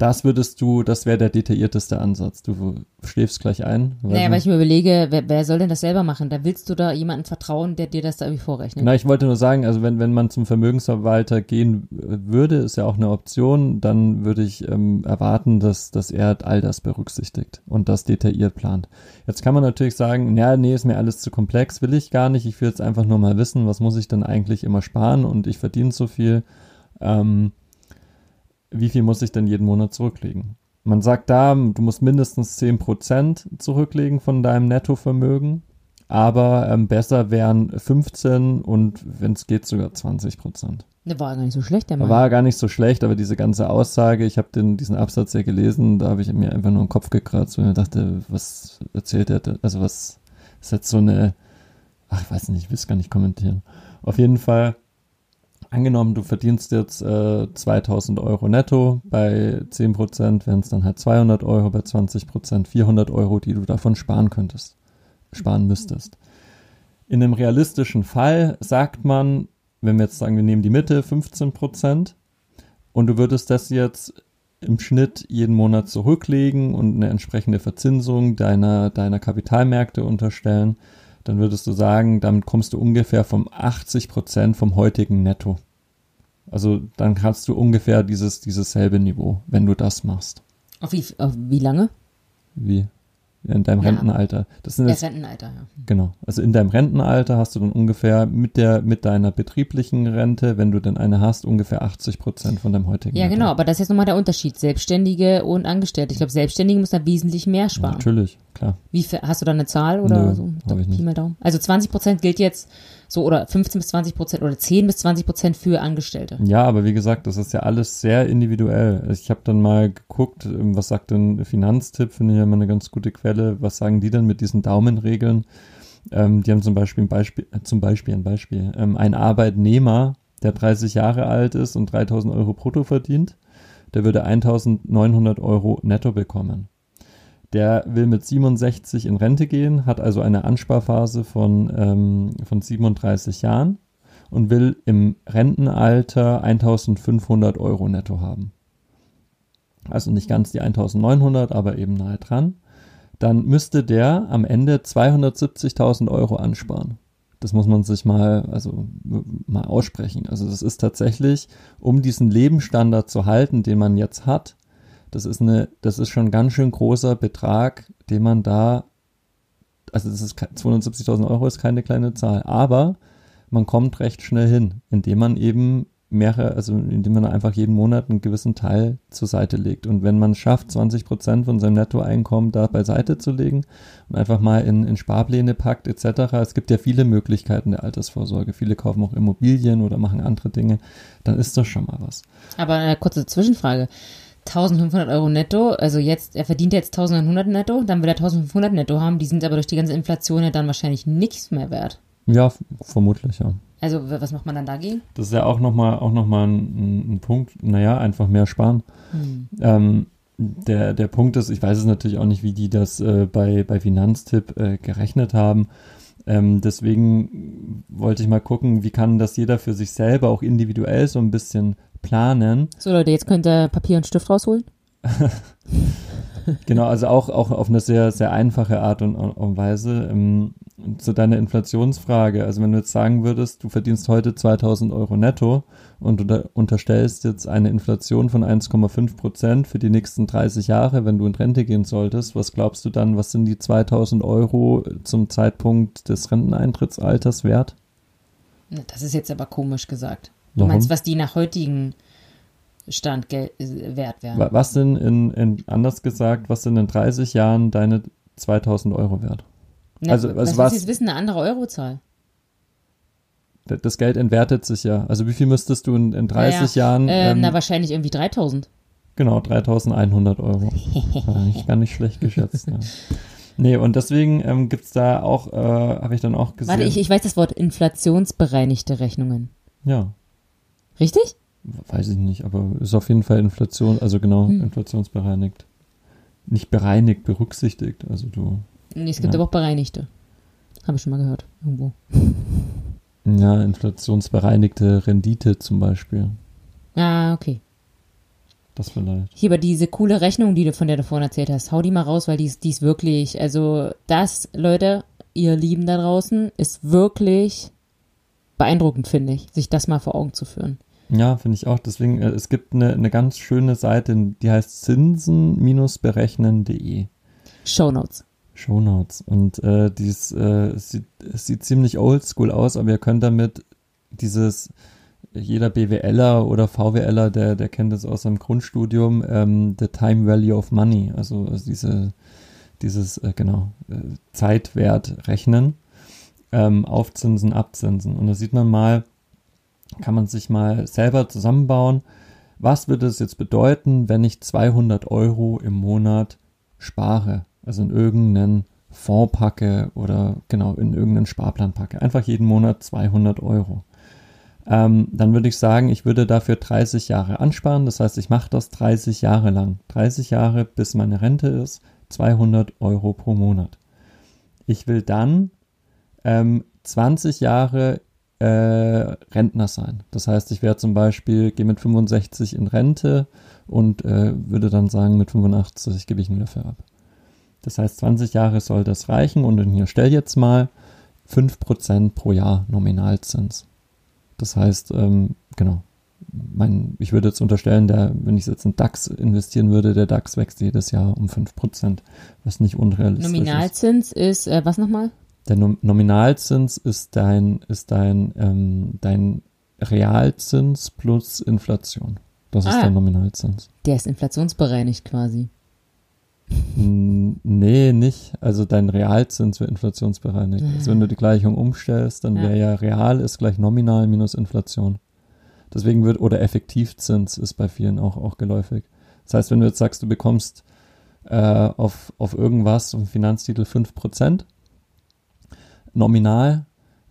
Das würdest du, das wäre der detaillierteste Ansatz. Du schläfst gleich ein. Naja, weil ich mir überlege, wer, wer soll denn das selber machen? Da willst du da jemanden vertrauen, der dir das da irgendwie vorrechnet. Na, ich wollte nur sagen, also wenn, wenn man zum Vermögensverwalter gehen würde, ist ja auch eine Option, dann würde ich ähm, erwarten, dass, dass er all das berücksichtigt und das detailliert plant. Jetzt kann man natürlich sagen, ja, nee, ist mir alles zu komplex, will ich gar nicht. Ich will jetzt einfach nur mal wissen, was muss ich denn eigentlich immer sparen und ich verdiene so viel. Ähm, wie viel muss ich denn jeden Monat zurücklegen? Man sagt da, du musst mindestens 10% zurücklegen von deinem Nettovermögen, aber ähm, besser wären 15 und wenn es geht sogar 20%. Der war gar nicht so schlecht, der Mann. War gar nicht so schlecht, aber diese ganze Aussage, ich habe diesen Absatz ja gelesen, da habe ich mir einfach nur den Kopf gekratzt und mir dachte, was erzählt er, denn? also was ist jetzt so eine, ach, ich weiß nicht, ich will es gar nicht kommentieren. Auf jeden Fall, angenommen, du verdienst jetzt äh, 2000 Euro netto, bei 10% wären es dann halt 200 Euro, bei 20% 400 Euro, die du davon sparen könntest, sparen müsstest. In einem realistischen Fall sagt man, wenn wir jetzt sagen, wir nehmen die Mitte, 15%, und du würdest das jetzt im Schnitt jeden Monat zurücklegen und eine entsprechende Verzinsung deiner, deiner Kapitalmärkte unterstellen, dann würdest du sagen, damit kommst du ungefähr vom 80% vom heutigen Netto. Also dann hast du ungefähr dieses, dieses selbe Niveau, wenn du das machst. Auf wie, auf wie lange? Wie? In deinem Ja. Rentenalter. Das sind jetzt, Rentenalter, ja. genau. Also in deinem Rentenalter hast du dann ungefähr mit der, mit deiner betrieblichen Rente, wenn du denn eine hast, ungefähr 80 Prozent von deinem heutigen Ja, Netto. genau, aber das ist jetzt nochmal der Unterschied. Selbstständige und Angestellte. Ich glaube, Selbstständige müssen da wesentlich mehr sparen. Natürlich, klar. Wie viel, hast du da eine Zahl oder Nö, so? hab ich nicht. Also 20 Prozent gilt jetzt so oder 15 bis 20 Prozent oder 10 bis 20 Prozent für Angestellte. Ja, aber wie gesagt, das ist ja alles sehr individuell. Ich habe dann mal geguckt, ähm, was sagt denn Finanztipp, finde ich ja immer eine ganz gute Quelle. Was sagen die denn mit diesen Daumenregeln? Ähm, die haben zum Beispiel ein Beispiel, äh, zum Beispiel ein Beispiel. Ähm, ein Arbeitnehmer, der 30 Jahre alt ist und 3000 Euro brutto verdient, der würde 1900 Euro netto bekommen. Der will mit 67 in Rente gehen, hat also eine Ansparphase von, ähm, von 37 Jahren und will im Rentenalter 1500 Euro netto haben. Also nicht ganz die 1900, aber eben nahe dran. Dann müsste der am Ende 270.000 Euro ansparen. Das muss man sich mal, also mal aussprechen. Also das ist tatsächlich, um diesen Lebensstandard zu halten, den man jetzt hat, das ist eine, das ist schon ein ganz schön großer Betrag, den man da, also das ist ke- 270.000 Euro ist keine kleine Zahl, aber man kommt recht schnell hin, indem man eben mehrere, also indem man einfach jeden Monat einen gewissen Teil zur Seite legt. Und wenn man es schafft, 20 Prozent von seinem Nettoeinkommen da beiseite zu legen und einfach mal in, in Sparpläne packt etc., es gibt ja viele Möglichkeiten der Altersvorsorge. Viele kaufen auch Immobilien oder machen andere Dinge, dann ist das schon mal was. Aber eine kurze Zwischenfrage. 1500 Euro netto, also jetzt, er verdient jetzt 1900 netto, dann will er 1500 netto haben, die sind aber durch die ganze Inflation ja dann wahrscheinlich nichts mehr wert. Ja, vermutlich, ja. Also was macht man dann dagegen? Das ist ja auch nochmal auch noch mal ein, ein Punkt, naja, einfach mehr sparen. Ähm, der, der Punkt ist, ich weiß es natürlich auch nicht, wie die das äh, bei, bei Finanztipp äh, gerechnet haben. Ähm, deswegen wollte ich mal gucken, wie kann das jeder für sich selber auch individuell so ein bisschen planen. So Leute, jetzt könnt ihr Papier und Stift rausholen. (laughs) (laughs) Genau, also auch, auch auf eine sehr, sehr einfache Art und, und Weise. Ähm, zu deiner Inflationsfrage, also wenn du jetzt sagen würdest, du verdienst heute 2000 Euro netto und du da unterstellst jetzt eine Inflation von 1,5 Prozent für die nächsten 30 Jahre, wenn du in Rente gehen solltest, was glaubst du dann, was sind die 2000 Euro zum Zeitpunkt des Renteneintrittsalters wert? Das ist jetzt aber komisch gesagt. Du Warum? meinst, was die nach heutigen Stand äh, wert wären? Wa- Was sind in, in, anders gesagt, was sind in 30 Jahren deine 2000 Euro wert? Na, also, was was- Sie jetzt wissen, eine andere Eurozahl. Das Geld entwertet sich ja. Also wie viel müsstest du in, in 30 Jahren? Äh, ähm, na, wahrscheinlich irgendwie 3000. genau, 3100 Euro. War nicht, gar nicht schlecht geschätzt. ja. Nee, und deswegen ähm, gibt's da auch, äh, habe ich dann auch gesehen. Warte, ich, ich weiß das Wort inflationsbereinigte Rechnungen. ja, Richtig? Weiß ich nicht, aber ist auf jeden Fall Inflation, also genau, Hm. inflationsbereinigt. Nicht bereinigt, berücksichtigt. Also du, Nee, es gibt Ja. aber auch bereinigte. Habe ich schon mal gehört. Irgendwo. (laughs) ja, inflationsbereinigte Rendite zum Beispiel. Ah, okay. Das vielleicht. Hier, aber diese coole Rechnung, die du von der du vorhin erzählt hast, hau die mal raus, weil die ist, die ist wirklich, also das, Leute, ihr Lieben da draußen, ist wirklich beeindruckend, finde ich, sich das mal vor Augen zu führen. Ja, finde ich auch. Deswegen, äh, es gibt eine, eine ganz schöne Seite, die heißt zinsen-berechnen.de. Shownotes. Shownotes. Und äh, dies äh, sieht, sieht ziemlich oldschool aus, aber ihr könnt damit dieses, jeder BWLer oder VWLer, der, der kennt das aus seinem Grundstudium, ähm, the time value of money, also, also diese, dieses, äh, genau, äh, Zeitwert rechnen, ähm, Aufzinsen, Abzinsen. Und da sieht man mal, kann man sich mal selber zusammenbauen, was würde es jetzt bedeuten, wenn ich 200 Euro im Monat spare, also in irgendeinen Fonds packe oder genau in irgendeinen Sparplan packe, einfach jeden Monat 200 Euro. Ähm, dann würde ich sagen, ich würde dafür 30 Jahre ansparen, das heißt, ich mache das 30 Jahre lang, 30 Jahre bis meine Rente ist, 200 Euro pro Monat. Ich will dann ähm, 20 Jahre äh, Rentner sein. Das heißt, ich wäre zum Beispiel, gehe mit 65 in Rente und äh, würde dann sagen, mit 85 gebe ich ihn dafür ab. Das heißt, 20 Jahre soll das reichen und hier stell jetzt mal 5% pro Jahr Nominalzins. Das heißt, ähm, genau, mein, ich würde jetzt unterstellen, der, wenn ich jetzt in DAX investieren würde, der DAX wächst jedes Jahr um 5%, was nicht unrealistisch Nominalzins ist, ist äh, was nochmal? Der Nom Nominalzins ist dein, ist dein, ähm, dein Realzins plus Inflation. Das ist Ah. der Nominalzins. Der ist inflationsbereinigt quasi. Nee, nicht. Also dein Realzins wird inflationsbereinigt. Also wenn du die Gleichung umstellst, dann Ja. wäre ja real ist gleich nominal minus Inflation. Deswegen wird, oder Effektivzins ist bei vielen auch, auch geläufig. Das heißt, wenn du jetzt sagst, du bekommst äh, auf, auf irgendwas, auf einen Finanztitel 5% nominal,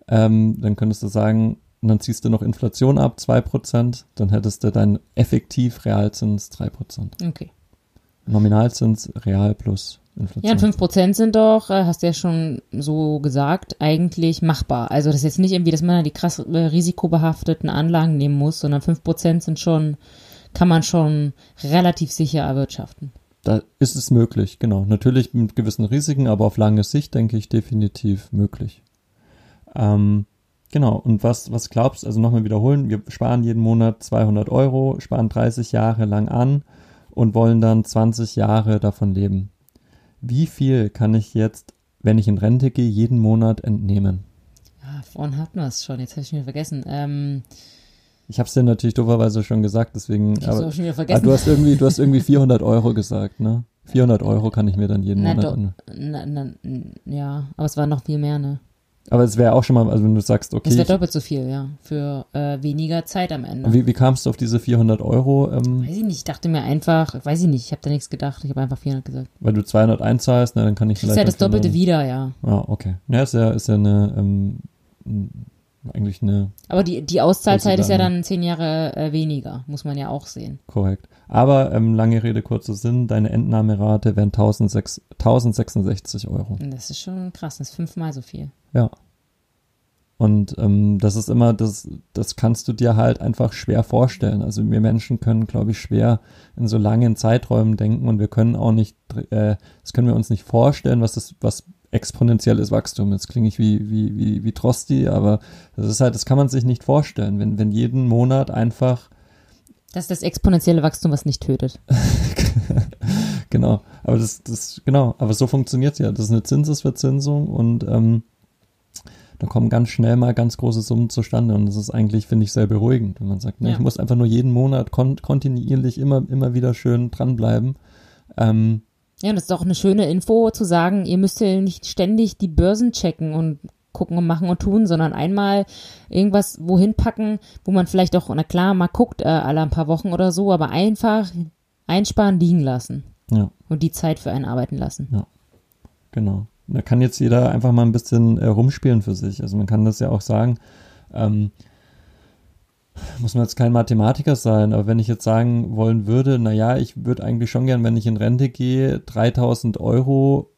ähm, dann könntest du sagen, dann ziehst du noch Inflation ab, 2%, dann hättest du deinen effektiv Realzins 3%. Okay. Nominalzins real plus Inflation. Ja, und 5% sind doch, äh, hast du ja schon so gesagt, eigentlich machbar. Also das ist jetzt nicht irgendwie, dass man da die krass äh, risikobehafteten Anlagen nehmen muss, sondern 5% sind schon, kann man schon relativ sicher erwirtschaften. Da ist es möglich, genau. Natürlich mit gewissen Risiken, aber auf lange Sicht denke ich definitiv möglich. Ähm, genau. Und was, was glaubst, also nochmal wiederholen, wir sparen jeden Monat 200 Euro, sparen 30 Jahre lang an und wollen dann 20 Jahre davon leben. Wie viel kann ich jetzt, wenn ich in Rente gehe, jeden Monat entnehmen? Ah, vorhin hatten wir es schon, jetzt habe ich wieder vergessen. Ähm, Ich habe es dir natürlich dooferweise schon gesagt, deswegen. ich aber- auch schon wieder Ah, vergessen. du hast irgendwie, du hast (laughs) irgendwie 400 Euro gesagt, ne? 400 Euro kann ich mir dann jeden Na, Monat an. na, na, ja, aber es war noch viel mehr, ne? Aber es wäre auch schon mal, also wenn du sagst, okay, Es wäre doppelt so viel, ja. Für äh, weniger Zeit am Ende. wie, wie kamst du auf diese 400 Euro? Ähm, Weiß ich nicht, ich dachte mir einfach, weiß ich nicht, ich habe da nichts gedacht, ich habe einfach 400 gesagt. weil du 200 einzahlst, na, dann kann ich Das ist vielleicht. ja das auch 400 Doppelte wieder, ja. Ah, okay. Ja, ist ja, ist ja eine, ähm, eigentlich eine, Aber die, die Auszahlzeit ist ja dann zehn Jahre äh, weniger, muss man ja auch sehen. korrekt. Aber, ähm, lange Rede, kurzer Sinn, deine Entnahmerate wären 1006 1066 Euro. Das ist schon krass, das ist fünfmal so viel. Ja. Und ähm, das ist immer, das, das kannst du dir halt einfach schwer vorstellen. Also wir Menschen können, glaube ich, schwer in so langen Zeiträumen denken und wir können auch nicht, äh, das können wir uns nicht vorstellen, was das, was exponentielles Wachstum. Jetzt klinge ich wie, wie, wie, wie Trosti, aber das ist halt, das kann man sich nicht vorstellen, wenn, wenn jeden Monat einfach Das ist das exponentielle Wachstum, was nicht tötet. (laughs) genau. Aber das, das, genau, aber so funktioniert's ja. Das ist eine Zinsesverzinsung und ähm, da kommen ganz schnell mal ganz große Summen zustande. Und das ist eigentlich, finde ich, sehr beruhigend, wenn man sagt, ne, Ja. ich muss einfach nur jeden Monat kon kontinuierlich immer, immer wieder schön dranbleiben. Ähm, Ja, das ist auch eine schöne Info zu sagen, ihr müsst ja nicht ständig die Börsen checken und gucken und machen und tun, sondern einmal irgendwas wohin packen, wo man vielleicht auch, na klar, mal guckt äh, alle ein paar Wochen oder so, aber einfach einsparen, liegen lassen ja, und die Zeit für einen arbeiten lassen. genau. Da kann jetzt jeder einfach mal ein bisschen äh, rumspielen für sich. Also man kann das ja auch sagen, ähm, muss man jetzt kein Mathematiker sein, aber wenn ich jetzt sagen wollen würde, naja, ich würde eigentlich schon gern, wenn ich in Rente gehe, 3000 Euro,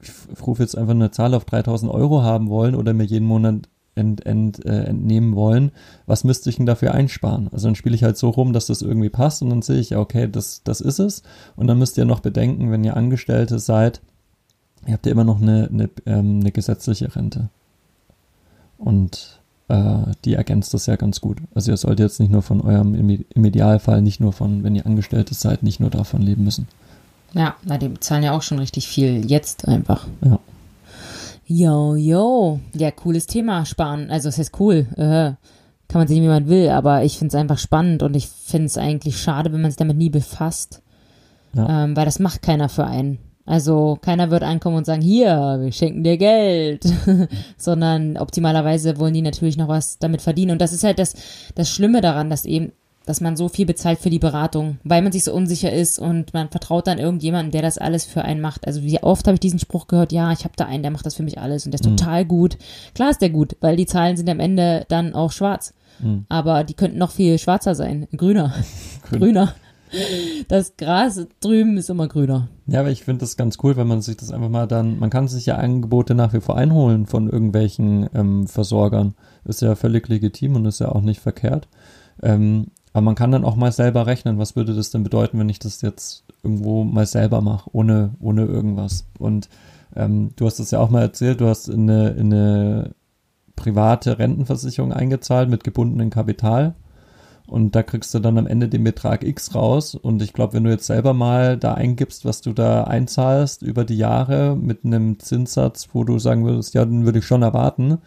ich rufe jetzt einfach eine Zahl auf 3000 Euro haben wollen oder mir jeden Monat ent, ent, äh, entnehmen wollen, was müsste ich denn dafür einsparen? Also dann spiele ich halt so rum, dass das irgendwie passt und dann sehe ich, ja, okay, das, das ist es. Und dann müsst ihr noch bedenken, wenn ihr Angestellte seid, ihr habt ja immer noch eine, eine, ähm, eine gesetzliche Rente. Und äh, die ergänzt das ja ganz gut. Also ihr solltet jetzt nicht nur von eurem, im, im Idealfall nicht nur von, wenn ihr Angestellte seid, nicht nur davon leben müssen. Ja, na, die bezahlen ja auch schon richtig viel. Jetzt einfach. Ja. Yo, yo. Ja, cooles Thema, sparen. Also, es ist cool. Äh, kann man sehen, wie man will, aber ich finde es einfach spannend und ich finde es eigentlich schade, wenn man sich damit nie befasst. Ja. Ähm, weil das macht keiner für einen. Also keiner wird ankommen und sagen, hier, wir schenken dir Geld, (laughs) sondern optimalerweise wollen die natürlich noch was damit verdienen. Und das ist halt das, das Schlimme daran, dass eben, dass man so viel bezahlt für die Beratung, weil man sich so unsicher ist und man vertraut dann irgendjemandem, der das alles für einen macht. Also wie oft habe ich diesen Spruch gehört, ja, ich habe da einen, der macht das für mich alles und der ist Mhm. total gut. Klar ist der gut, weil die Zahlen sind am Ende dann auch schwarz. Mhm. Aber die könnten noch viel schwarzer sein, grüner, (laughs) Grün. grüner. Das Gras drüben ist immer grüner. Ja, aber ich finde das ganz cool, wenn man sich das einfach mal dann, man kann sich ja Angebote nach wie vor einholen von irgendwelchen ähm, Versorgern. Ist ja völlig legitim und ist ja auch nicht verkehrt. Ähm, aber man kann dann auch mal selber rechnen, was würde das denn bedeuten, wenn ich das jetzt irgendwo mal selber mache, ohne, ohne irgendwas. Und ähm, du hast es ja auch mal erzählt, du hast in eine, in eine private Rentenversicherung eingezahlt mit gebundenem Kapital. Und da kriegst du dann am Ende den Betrag X raus. Und ich glaube, wenn du jetzt selber mal da eingibst, was du da einzahlst über die Jahre mit einem Zinssatz, wo du sagen würdest, ja, den würde ich schon erwarten,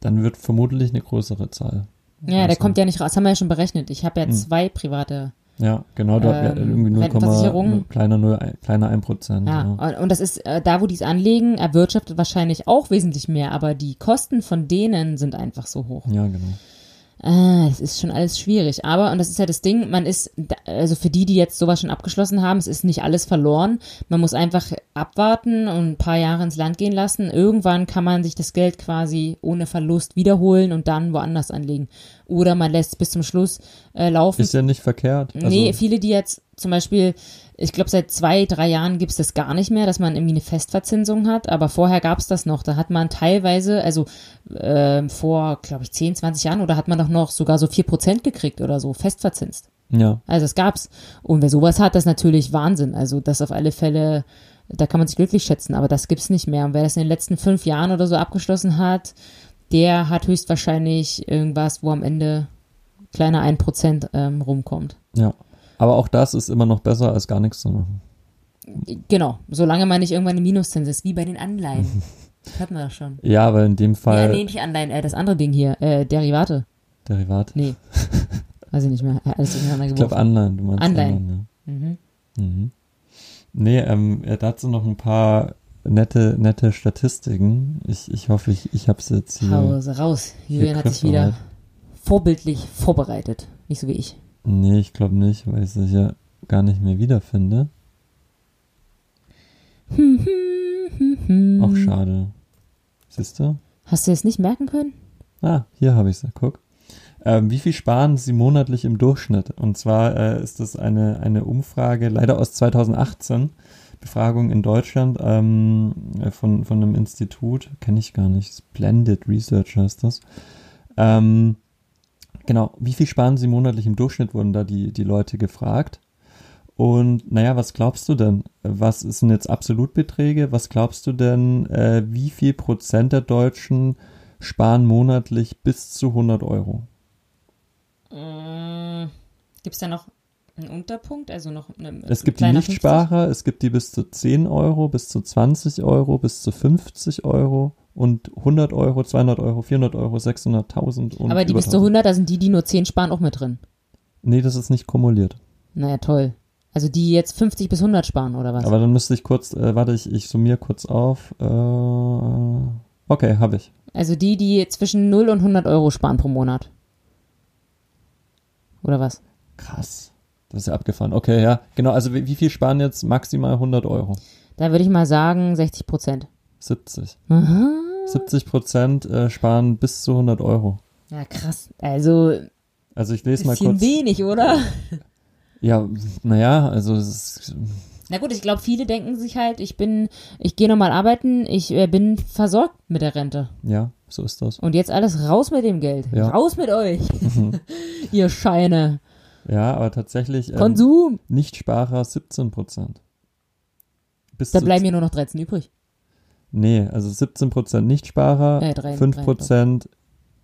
dann wird vermutlich eine größere Zahl. Ja, der kommt ja nicht raus. Das haben wir ja schon berechnet. Ich habe ja hm. zwei private ja, genau, da ähm, irgendwie 0, kleiner 0, kleiner 1 Prozent. Ja, ja, und das ist, äh, da wo die es anlegen, erwirtschaftet wahrscheinlich auch wesentlich mehr, aber die Kosten von denen sind einfach so hoch. Ja, genau. Ah, das ist schon alles schwierig. Aber, und das ist ja das Ding, man ist, also für die, die jetzt sowas schon abgeschlossen haben, es ist nicht alles verloren. Man muss einfach abwarten und ein paar Jahre ins Land gehen lassen. Irgendwann kann man sich das Geld quasi ohne Verlust wiederholen und dann woanders anlegen. Oder man lässt es bis zum Schluss äh, laufen. Ist ja nicht verkehrt. Also nee, viele, die jetzt zum Beispiel ich glaube, seit zwei, drei Jahren gibt es das gar nicht mehr, dass man irgendwie eine Festverzinsung hat, aber vorher gab es das noch. Da hat man teilweise, also äh, vor, glaube ich, 10, 20 Jahren, oder hat man doch noch sogar so vier Prozent gekriegt oder so, festverzinst. Ja. Also das gab's. Und wer sowas hat, das ist natürlich Wahnsinn. Also das auf alle Fälle, da kann man sich glücklich schätzen, aber das gibt's nicht mehr. Und wer das in den letzten fünf Jahren oder so abgeschlossen hat, der hat höchstwahrscheinlich irgendwas, wo am Ende kleiner ein Prozent ähm, rumkommt. Ja. Aber auch das ist immer noch besser, als gar nichts zu machen. Genau, solange man nicht irgendwann im Minuszins ist, wie bei den Anleihen. (laughs) Das hatten wir doch schon. Ja, aber in dem Fall. Ja, nee, nicht Anleihen, äh, das andere Ding hier, äh, Derivate. Derivate? Nee. (laughs) Weiß ich nicht mehr. Alles durcheinander Ich glaube Anleihen, du meinst Anleihen. Anleihen ja. mhm. Mhm. Nee, ähm, dazu noch ein paar nette, nette Statistiken. Ich, ich hoffe, ich, ich habe es jetzt hier. Hause raus. Julian hat sich wieder vorbildlich vorbereitet. Nicht so wie ich. Nee, ich glaube nicht, weil ich es ja gar nicht mehr wiederfinde. Auch schade. Siehst du? Hast du es nicht merken können? Ah, hier habe ich es. Guck. Ähm, wie viel sparen Sie monatlich im Durchschnitt? Und zwar äh, ist das eine, eine Umfrage, leider aus 2018, Befragung in Deutschland ähm, von, von einem Institut, kenne ich gar nicht, Splendid Research heißt das. Ähm, Genau, wie viel sparen sie monatlich im Durchschnitt, wurden da die, die Leute gefragt. Und naja, was glaubst du denn? Was sind jetzt Absolutbeträge? Was glaubst du denn, äh, wie viel Prozent der Deutschen sparen monatlich bis zu 100 Euro? Äh, Gibt es da noch einen Unterpunkt? Also noch eine, es gibt die Nichtsparer, es gibt die bis zu 10 Euro, bis zu 20 Euro, bis zu 50 Euro und 100 Euro, 200 Euro, 400 Euro, 600.000 und Aber die bis zu 100, da sind die, die nur 10 sparen, auch mit drin. Nee, das ist nicht kumuliert. Naja, toll. Also die jetzt 50 bis 100 sparen, oder was? Aber dann müsste ich kurz, äh, warte, ich, ich summiere kurz auf. Äh, okay, habe ich. Also die, die zwischen 0 und 100 Euro sparen pro Monat. Oder was? Krass. Das ist ja abgefahren. Okay, ja. Genau, also wie, wie viel sparen jetzt maximal 100 Euro? Da würde ich mal sagen 60 Prozent. 70. Aha. 70 Prozent äh, sparen bis zu 100 Euro. Ja, krass. Also. Also ich lese mal kurz. wenig, oder? Ja, naja, also es ist. Na gut, ich glaube, viele denken sich halt, ich bin, ich gehe nochmal arbeiten, ich äh, bin versorgt mit der Rente. Ja, so ist das. Und jetzt alles raus mit dem Geld. Ja. Raus mit euch. Mhm. (laughs) Ihr Scheine. Ja, aber tatsächlich. Ähm, Konsum. Nichtsparer 17 Prozent. da bleiben mir nur noch 13 übrig. Nee, also 17% Nichtsparer, äh, 3, 5% 3,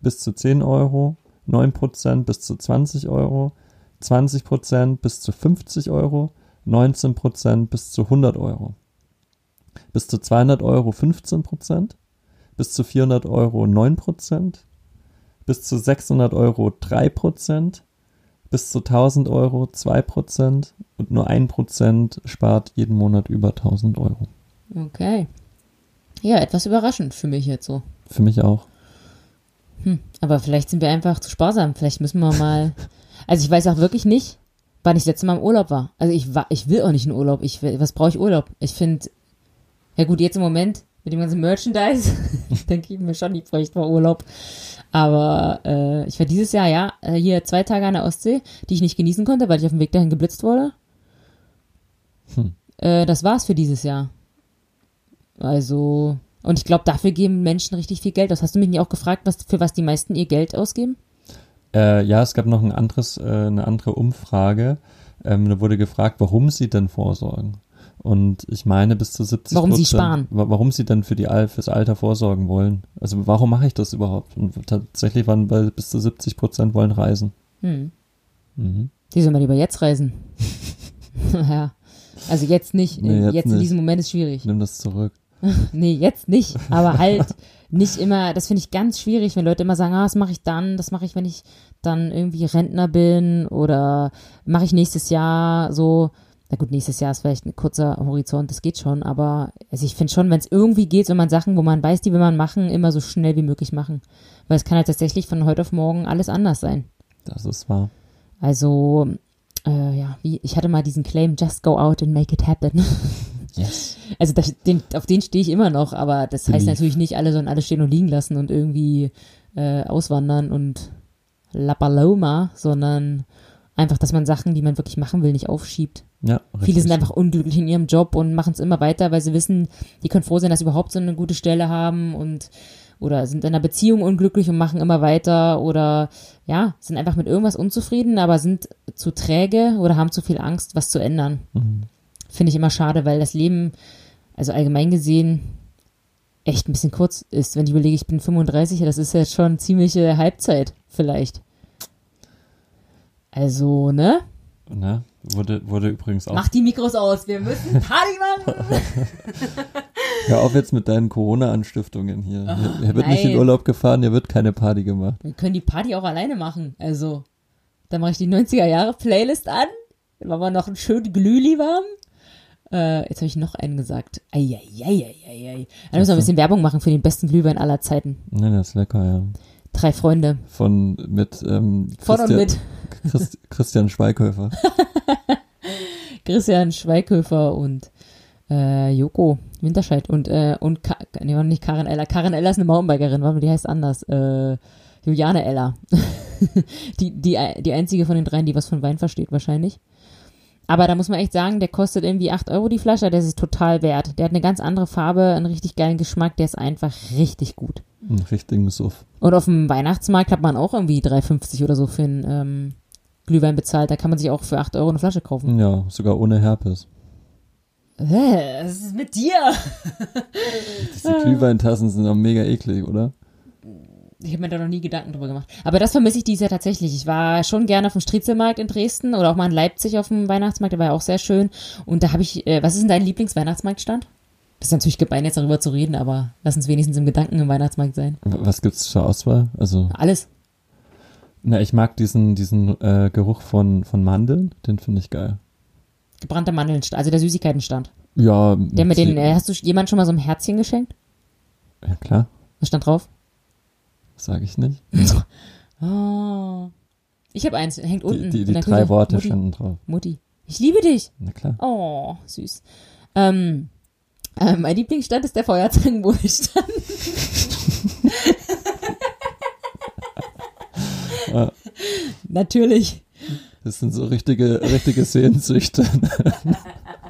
bis zu 10 Euro, 9% bis zu 20 Euro, 20% bis zu 50 Euro, 19% bis zu 100 Euro. Bis zu 200 Euro 15%, bis zu 400 Euro 9%, bis zu 600 Euro 3%, bis zu 1000 Euro 2% und nur 1% spart jeden Monat über 1000 Euro. Okay. Ja, etwas überraschend für mich jetzt so. Für mich auch. Hm, aber vielleicht sind wir einfach zu sparsam. Vielleicht müssen wir mal. (laughs) Also ich weiß auch wirklich nicht, wann ich das letzte Mal im Urlaub war. Also ich war, ich will auch nicht in Urlaub. Ich will, was brauche ich Urlaub? Ich finde, ja gut, jetzt im Moment mit dem ganzen Merchandise, (laughs) (laughs) denke ich mir schon, ich bräuchte mal Urlaub. Aber äh, ich war dieses Jahr, ja, äh, hier zwei Tage an der Ostsee, die ich nicht genießen konnte, weil ich auf dem Weg dahin geblitzt wurde. Hm. Äh, das war's für dieses Jahr. Also, und ich glaube, dafür geben Menschen richtig viel Geld aus. Hast du mich nicht auch gefragt, was, für was die meisten ihr Geld ausgeben? Äh, ja, es gab noch ein anderes, äh, eine andere Umfrage. Ähm, da wurde gefragt, warum sie denn vorsorgen. Und ich meine bis zu 70% Warum sie sparen. Warum sie dann für die fürs Alter vorsorgen wollen. Also warum mache ich das überhaupt? Und tatsächlich waren bei bis zu 70 Prozent wollen reisen. Hm. Mhm. Die soll mal lieber jetzt reisen. (laughs) ja. Also jetzt nicht. Nee, jetzt jetzt in nicht. diesem Moment ist schwierig. Nimm das zurück. (laughs) Nee, jetzt nicht. Aber halt nicht immer, das finde ich ganz schwierig, wenn Leute immer sagen, ah, das mache ich dann, das mache ich, wenn ich dann irgendwie Rentner bin oder mache ich nächstes Jahr so. Na gut, nächstes Jahr ist vielleicht ein kurzer Horizont, das geht schon, aber also ich finde schon, wenn es irgendwie geht, soll man Sachen, wo man weiß, die will man machen, immer so schnell wie möglich machen. Weil es kann halt tatsächlich von heute auf morgen alles anders sein. Das ist wahr. Also, äh, ja, wie, ich hatte mal diesen Claim, just go out and make it happen. (laughs) Yes. Also das, den, auf den stehe ich immer noch, aber das heißt Believe. natürlich nicht, alle sollen alles stehen und liegen lassen und irgendwie äh, auswandern und La Paloma, sondern einfach, dass man Sachen, die man wirklich machen will, nicht aufschiebt. Ja, richtig. Viele sind einfach unglücklich in ihrem Job und machen es immer weiter, weil sie wissen, die können froh sein, dass sie überhaupt so eine gute Stelle haben und oder sind in einer Beziehung unglücklich und machen immer weiter oder ja, sind einfach mit irgendwas unzufrieden, aber sind zu träge oder haben zu viel Angst, was zu ändern. Mhm. Finde ich immer schade, weil das Leben, also allgemein gesehen, echt ein bisschen kurz ist. Wenn ich überlege, ich bin 35, das ist jetzt schon ziemliche Halbzeit vielleicht. Also, ne? Ne? Wurde, wurde übrigens auch. Mach die Mikros aus, wir müssen (laughs) Party machen. (laughs) Hör auf jetzt mit deinen Corona-Anstiftungen hier. hier. Er wird nicht in nein. Urlaub gefahren, hier wird keine Party gemacht. Wir können die Party auch alleine machen. Also, dann mache ich die 90er Jahre Playlist an. Dann machen wir noch einen schönen Glühli warm. Äh, jetzt habe ich noch einen gesagt. Eieieiei. Dann müssen wir ein bisschen Werbung machen für den besten Glühwein aller Zeiten. Ne, das ist lecker, ja. Drei Freunde. Von mit ähm, Von und mit (laughs) Christ, Christian Schweighöfer. (laughs) Christian Schweighöfer und äh, Joko Winterscheid und äh, und Ka nee, nicht Karin Eller. Karin Eller ist eine Mountainbikerin, warte mal, die heißt anders. Äh, Juliane Eller. (laughs) die, die, die einzige von den dreien, die was von Wein versteht, wahrscheinlich. Aber da muss man echt sagen, der kostet irgendwie 8 Euro die Flasche, der ist total wert. Der hat eine ganz andere Farbe, einen richtig geilen Geschmack, der ist einfach richtig gut. Einen richtigen Suff. Und auf dem Weihnachtsmarkt hat man auch irgendwie 3,50 oder so für einen ähm, Glühwein bezahlt. Da kann man sich auch für 8 Euro eine Flasche kaufen. Ja, sogar ohne Herpes. Hä, was ist mit dir? Diese Glühweintassen sind auch mega eklig, oder? Ich habe mir da noch nie Gedanken drüber gemacht. Aber das vermisse ich dieses Jahr tatsächlich. Ich war schon gerne auf dem Striezelmarkt in Dresden oder auch mal in Leipzig auf dem Weihnachtsmarkt, der war ja auch sehr schön. Und da habe ich, äh, was ist denn dein Lieblingsweihnachtsmarktstand? Das ist natürlich gemein, jetzt darüber zu reden, aber lass uns wenigstens im Gedanken im Weihnachtsmarkt sein. Was gibt's zur Auswahl? Also, Alles. na, ich mag diesen, diesen äh, Geruch von, von Mandeln, den finde ich geil. Gebrannter Mandelnstand, also der Süßigkeitenstand. Ja, Der mit den, äh, hast du jemand schon mal so ein Herzchen geschenkt? ja klar, Was stand drauf? Sage ich nicht. Oh. Ich habe eins, hängt unten. Die, die, die drei. Worte Mutti. standen drauf. Mutti. Ich liebe dich. Na klar. Oh, süß. Ähm, äh, mein Lieblingsstand ist der Feuerzangenbowlstand. (laughs) Ah. Natürlich. Das sind so richtige, richtige Sehnsüchte. (laughs)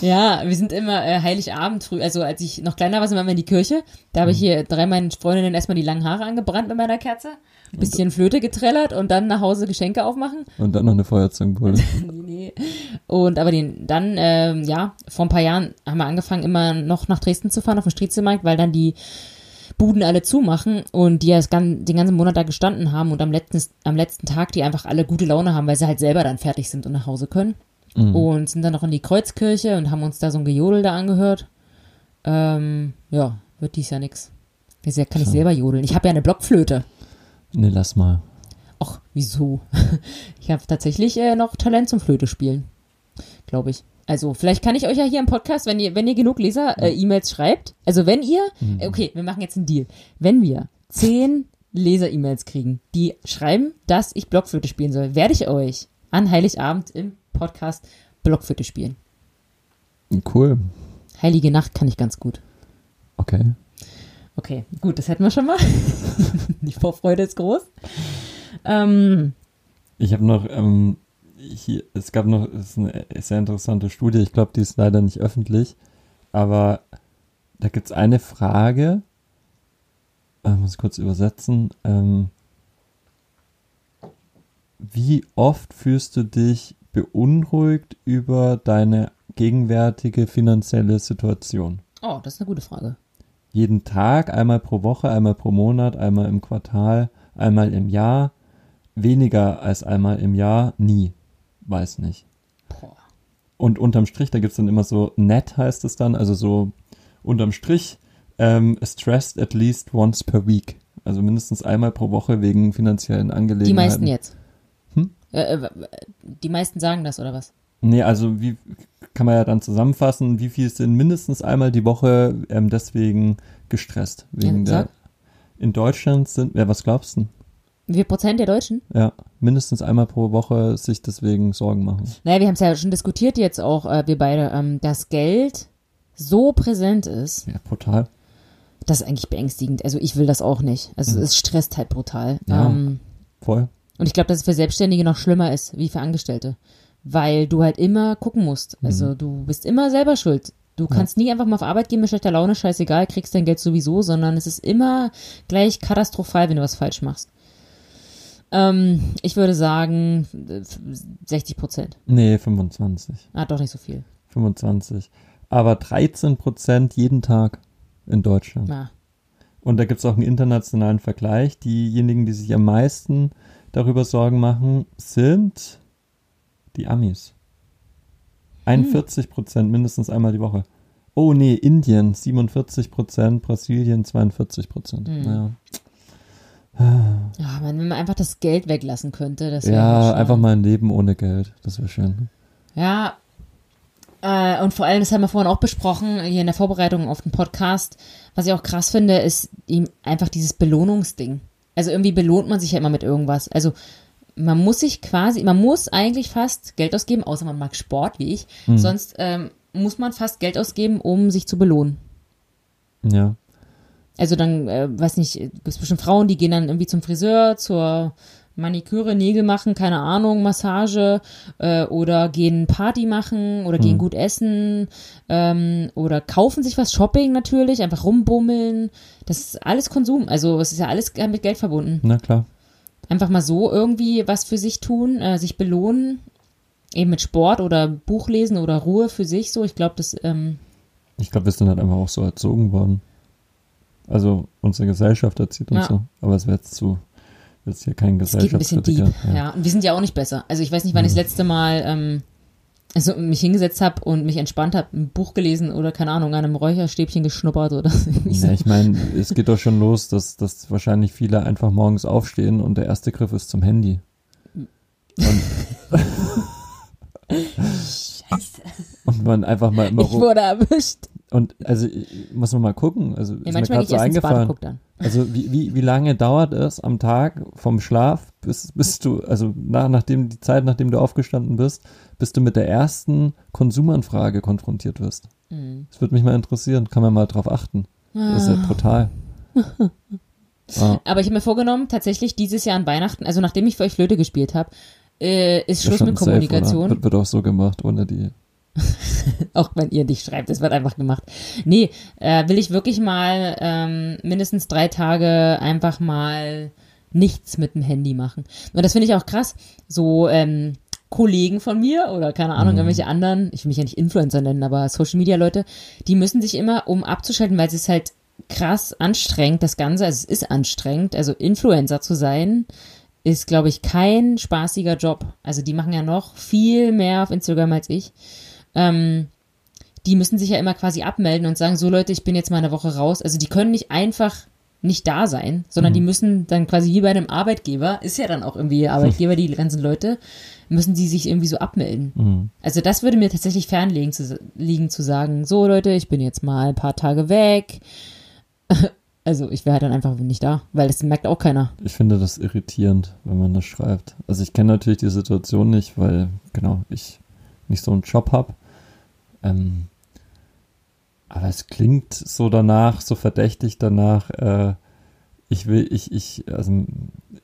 Ja, wir sind immer äh, Heiligabend früh, also als ich noch kleiner war, sind wir immer in die Kirche. Da habe ich hier drei meinen Freundinnen erstmal die langen Haare angebrannt mit meiner Kerze, bisschen Flöte getrellert und dann nach Hause Geschenke aufmachen. Und dann noch eine Feuerzangenbowle. (laughs) nee, nee. Und aber den, dann, ähm, ja, vor ein paar Jahren haben wir angefangen, immer noch nach Dresden zu fahren, auf den Striezelmarkt, weil dann die Buden alle zumachen und die ja den ganzen Monat da gestanden haben und am letzten, am letzten Tag die einfach alle gute Laune haben, weil sie halt selber dann fertig sind und nach Hause können. Mhm. Und sind dann noch in die Kreuzkirche und haben uns da so ein Gejodel da angehört. Ähm, ja, wird dies ja nix. Das ja, kann ich selber jodeln. Ich habe ja eine Blockflöte. Nee, lass mal. Och, wieso? (laughs) Ich habe tatsächlich äh, noch Talent zum Flöte spielen. Glaube ich. Also, vielleicht kann ich euch ja hier im Podcast, wenn ihr, wenn ihr genug Leser äh, schreibt, also wenn ihr, äh, okay, wir machen jetzt einen Deal. Wenn wir zehn Leser-E-Mails kriegen, die schreiben, dass ich Blockflöte spielen soll, werde ich euch an Heiligabend im Podcast Blockflöte spielen. Cool. Heilige Nacht kann ich ganz gut. Okay. Okay, gut, das hätten wir schon mal. (laughs) Die Vorfreude ist groß. Ähm, Ich habe noch, ähm, hier, es gab noch, es ist eine sehr interessante Studie, ich glaube, die ist leider nicht öffentlich, aber da gibt es eine Frage, äh, muss ich kurz übersetzen, ähm, wie oft fühlst du dich beunruhigt über deine gegenwärtige finanzielle Situation? oh, das ist eine gute Frage. Jeden Tag, einmal pro Woche, einmal pro Monat, einmal im Quartal, einmal im Jahr, weniger als einmal im Jahr nie. Weiß nicht. Boah. Und unterm Strich, da gibt's dann immer so net heißt es dann, also so unterm Strich, ähm, stressed at least once per week. Also mindestens einmal pro Woche wegen finanziellen Angelegenheiten. Die meisten jetzt. Äh, äh, die meisten sagen das, oder was? Nee, also wie kann man ja dann zusammenfassen, wie viel sind mindestens einmal die Woche ähm, deswegen gestresst? Wegen Ja, der, in Deutschland sind, ja, was glaubst du? Wie viel Prozent der Deutschen? Ja, mindestens einmal pro Woche sich deswegen Sorgen machen. Naja, wir haben es ja schon diskutiert jetzt auch, äh, wir beide, ähm, dass Geld so präsent ist, Ja, brutal. das ist eigentlich beängstigend. Also ich will das auch nicht. Also Mhm. es stresst halt brutal. Ja. Ähm, Voll. Und ich glaube, dass es für Selbstständige noch schlimmer ist, wie für Angestellte. Weil du halt immer gucken musst. Also du bist immer selber schuld. Du kannst nie einfach mal auf Arbeit gehen mit schlechter Laune, scheißegal, kriegst dein Geld sowieso, sondern es ist immer gleich katastrophal, wenn du was falsch machst. Ähm, ich würde sagen, äh, 60 Prozent. Nee, 25. Ah, doch nicht so viel. 25. Aber 13 Prozent jeden Tag in Deutschland. Na, Und da gibt's auch einen internationalen Vergleich. Diejenigen, die sich am meisten darüber Sorgen machen, sind die Amis. 41 Prozent mindestens einmal die Woche. Oh nee, Indien 47 Prozent, Brasilien 42 Prozent. Mhm. Ja, Ja, wenn man einfach das Geld weglassen könnte, das wäre ja einfach mal ein Leben ohne Geld. Das wäre schön. Ja, äh, und vor allem, das haben wir vorhin auch besprochen, hier in der Vorbereitung auf den Podcast, was ich auch krass finde, ist ihm einfach dieses Belohnungsding. Also irgendwie belohnt man sich ja immer mit irgendwas. Also man muss sich quasi, man muss eigentlich fast Geld ausgeben, außer man mag Sport wie ich. Sonst ähm, muss man fast Geld ausgeben, um sich zu belohnen. Ja. Also dann, äh, weiß nicht, gibt es bestimmt Frauen, die gehen dann irgendwie zum Friseur, zur Maniküre, Nägel machen, keine Ahnung, Massage äh, oder gehen Party machen oder gehen gut essen ähm, oder kaufen sich was, Shopping natürlich, einfach rumbummeln. Das ist alles Konsum. Also es ist ja alles mit Geld verbunden. Na klar. Einfach mal so irgendwie was für sich tun, äh, sich belohnen, eben mit Sport oder Buch lesen oder Ruhe für sich so. Ich glaube, das ähm, Ich glaube, wir sind halt einfach auch so erzogen worden. Also unsere Gesellschaft erzieht uns Ja. so. Aber es wäre jetzt zu, jetzt hier kein Es geht ein bisschen deep. Gesellschaftskritiker. Ja. und wir sind ja auch nicht besser. Also ich weiß nicht, wann ich das letzte Mal ähm, also mich hingesetzt habe und mich entspannt habe, ein Buch gelesen oder keine Ahnung, an einem Räucherstäbchen geschnuppert oder so. (laughs) Ja, ich meine, es geht doch schon los, dass, dass wahrscheinlich viele einfach morgens aufstehen und der erste Griff ist zum Handy. Und, Scheiße. und man einfach mal immer Ich wurde erwischt. Und also muss man mal gucken. Also Ja, ist mir manchmal gerade gehe ich so ins Bad und eingefallen. guck dann. Also wie, wie, wie lange dauert es am Tag vom Schlaf, bis, bis du, also nach, nachdem die Zeit, nachdem du aufgestanden bist, bis du mit der ersten Konsumanfrage konfrontiert wirst? Mhm. Das würde mich mal interessieren. Kann man mal drauf achten. Das ist Ah. (laughs) ja brutal. ah, Aber ich habe mir vorgenommen, tatsächlich dieses Jahr an Weihnachten, also nachdem ich für euch Flöte gespielt habe, äh, ist Schluss mit safe, Kommunikation. oder? Wird, wird auch so gemacht, ohne die. (laughs) Auch wenn ihr nicht schreibt, es wird einfach gemacht. Nee, äh, will ich wirklich mal ähm, mindestens drei Tage einfach mal nichts mit dem Handy machen. Und das finde ich auch krass. So ähm, Kollegen von mir oder keine Ahnung, irgendwelche anderen, ich will mich ja nicht Influencer nennen, aber Social Media Leute, die müssen sich immer, um abzuschalten, weil es ist halt krass anstrengend, das Ganze, also es ist anstrengend, also Influencer zu sein, ist, glaube ich, kein spaßiger Job. Also die machen ja noch viel mehr auf Instagram als ich. Ähm, die müssen sich ja immer quasi abmelden und sagen, so Leute, ich bin jetzt mal eine Woche raus. Also die können nicht einfach nicht da sein, sondern die müssen dann quasi wie bei einem Arbeitgeber, ist ja dann auch irgendwie Arbeitgeber, die ganzen Leute, müssen die sich irgendwie so abmelden. Mhm. Also das würde mir tatsächlich fernliegen zu, liegen zu sagen, so Leute, ich bin jetzt mal ein paar Tage weg. (laughs) Also ich wäre halt dann einfach nicht da, weil das merkt auch keiner. Ich finde das irritierend, wenn man das schreibt. Also ich kenne natürlich die Situation nicht, weil, genau, ich nicht so einen Job habe. Ähm, aber es klingt so danach, so verdächtig danach, äh, ich will, ich, ich, also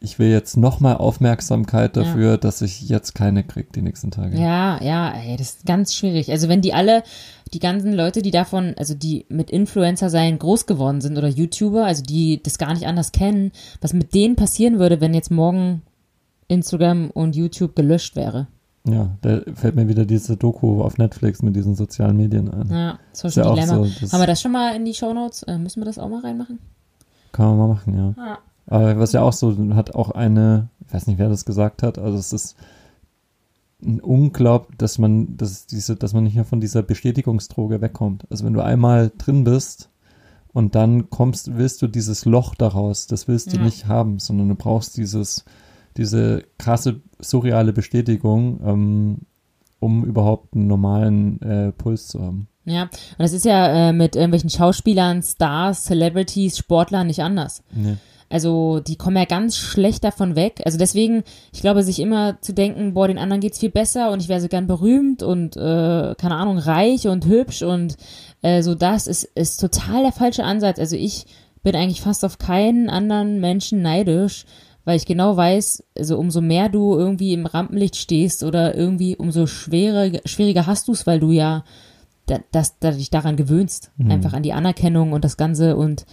ich will jetzt nochmal Aufmerksamkeit Ja. dafür, dass ich jetzt keine krieg die nächsten Tage. Ja, ja, ey, das ist ganz schwierig. Also wenn die alle, die ganzen Leute, die davon, also die mit Influencer sein groß geworden sind oder YouTuber, also die das gar nicht anders kennen, was mit denen passieren würde, wenn jetzt morgen Instagram und YouTube gelöscht wäre. Ja, da fällt mir wieder diese Doku auf Netflix mit diesen sozialen Medien ein. Ja, Social ja Dilemma. so, Haben wir das schon mal in die Shownotes? Äh, müssen wir das auch mal reinmachen? kann man mal machen, ja. Ja. Aber was ja auch so, hat auch eine, ich weiß nicht, wer das gesagt hat, also es ist ein Unglaub, dass man, dass diese, dass man nicht mehr von dieser Bestätigungsdroge wegkommt. Also wenn du einmal drin bist und dann kommst, willst du dieses Loch daraus, das willst du Ja. nicht haben, sondern du brauchst dieses, diese krasse surreale Bestätigung, ähm, um überhaupt einen normalen äh, Puls zu haben. Ja, und das ist ja äh, mit irgendwelchen Schauspielern, Stars, Celebrities, Sportlern nicht anders. Nee. Also die kommen ja ganz schlecht davon weg. Also deswegen, ich glaube, sich immer zu denken, boah, den anderen geht's viel besser und ich wäre so gern berühmt und äh, keine Ahnung, reich und hübsch und äh, so das ist, ist total der falsche Ansatz. Also ich bin eigentlich fast auf keinen anderen Menschen neidisch, weil ich genau weiß, also umso mehr du irgendwie im Rampenlicht stehst oder irgendwie umso schwerer, schwieriger hast du's, weil du ja da, dass du dich daran gewöhnst, einfach an die Anerkennung und das Ganze und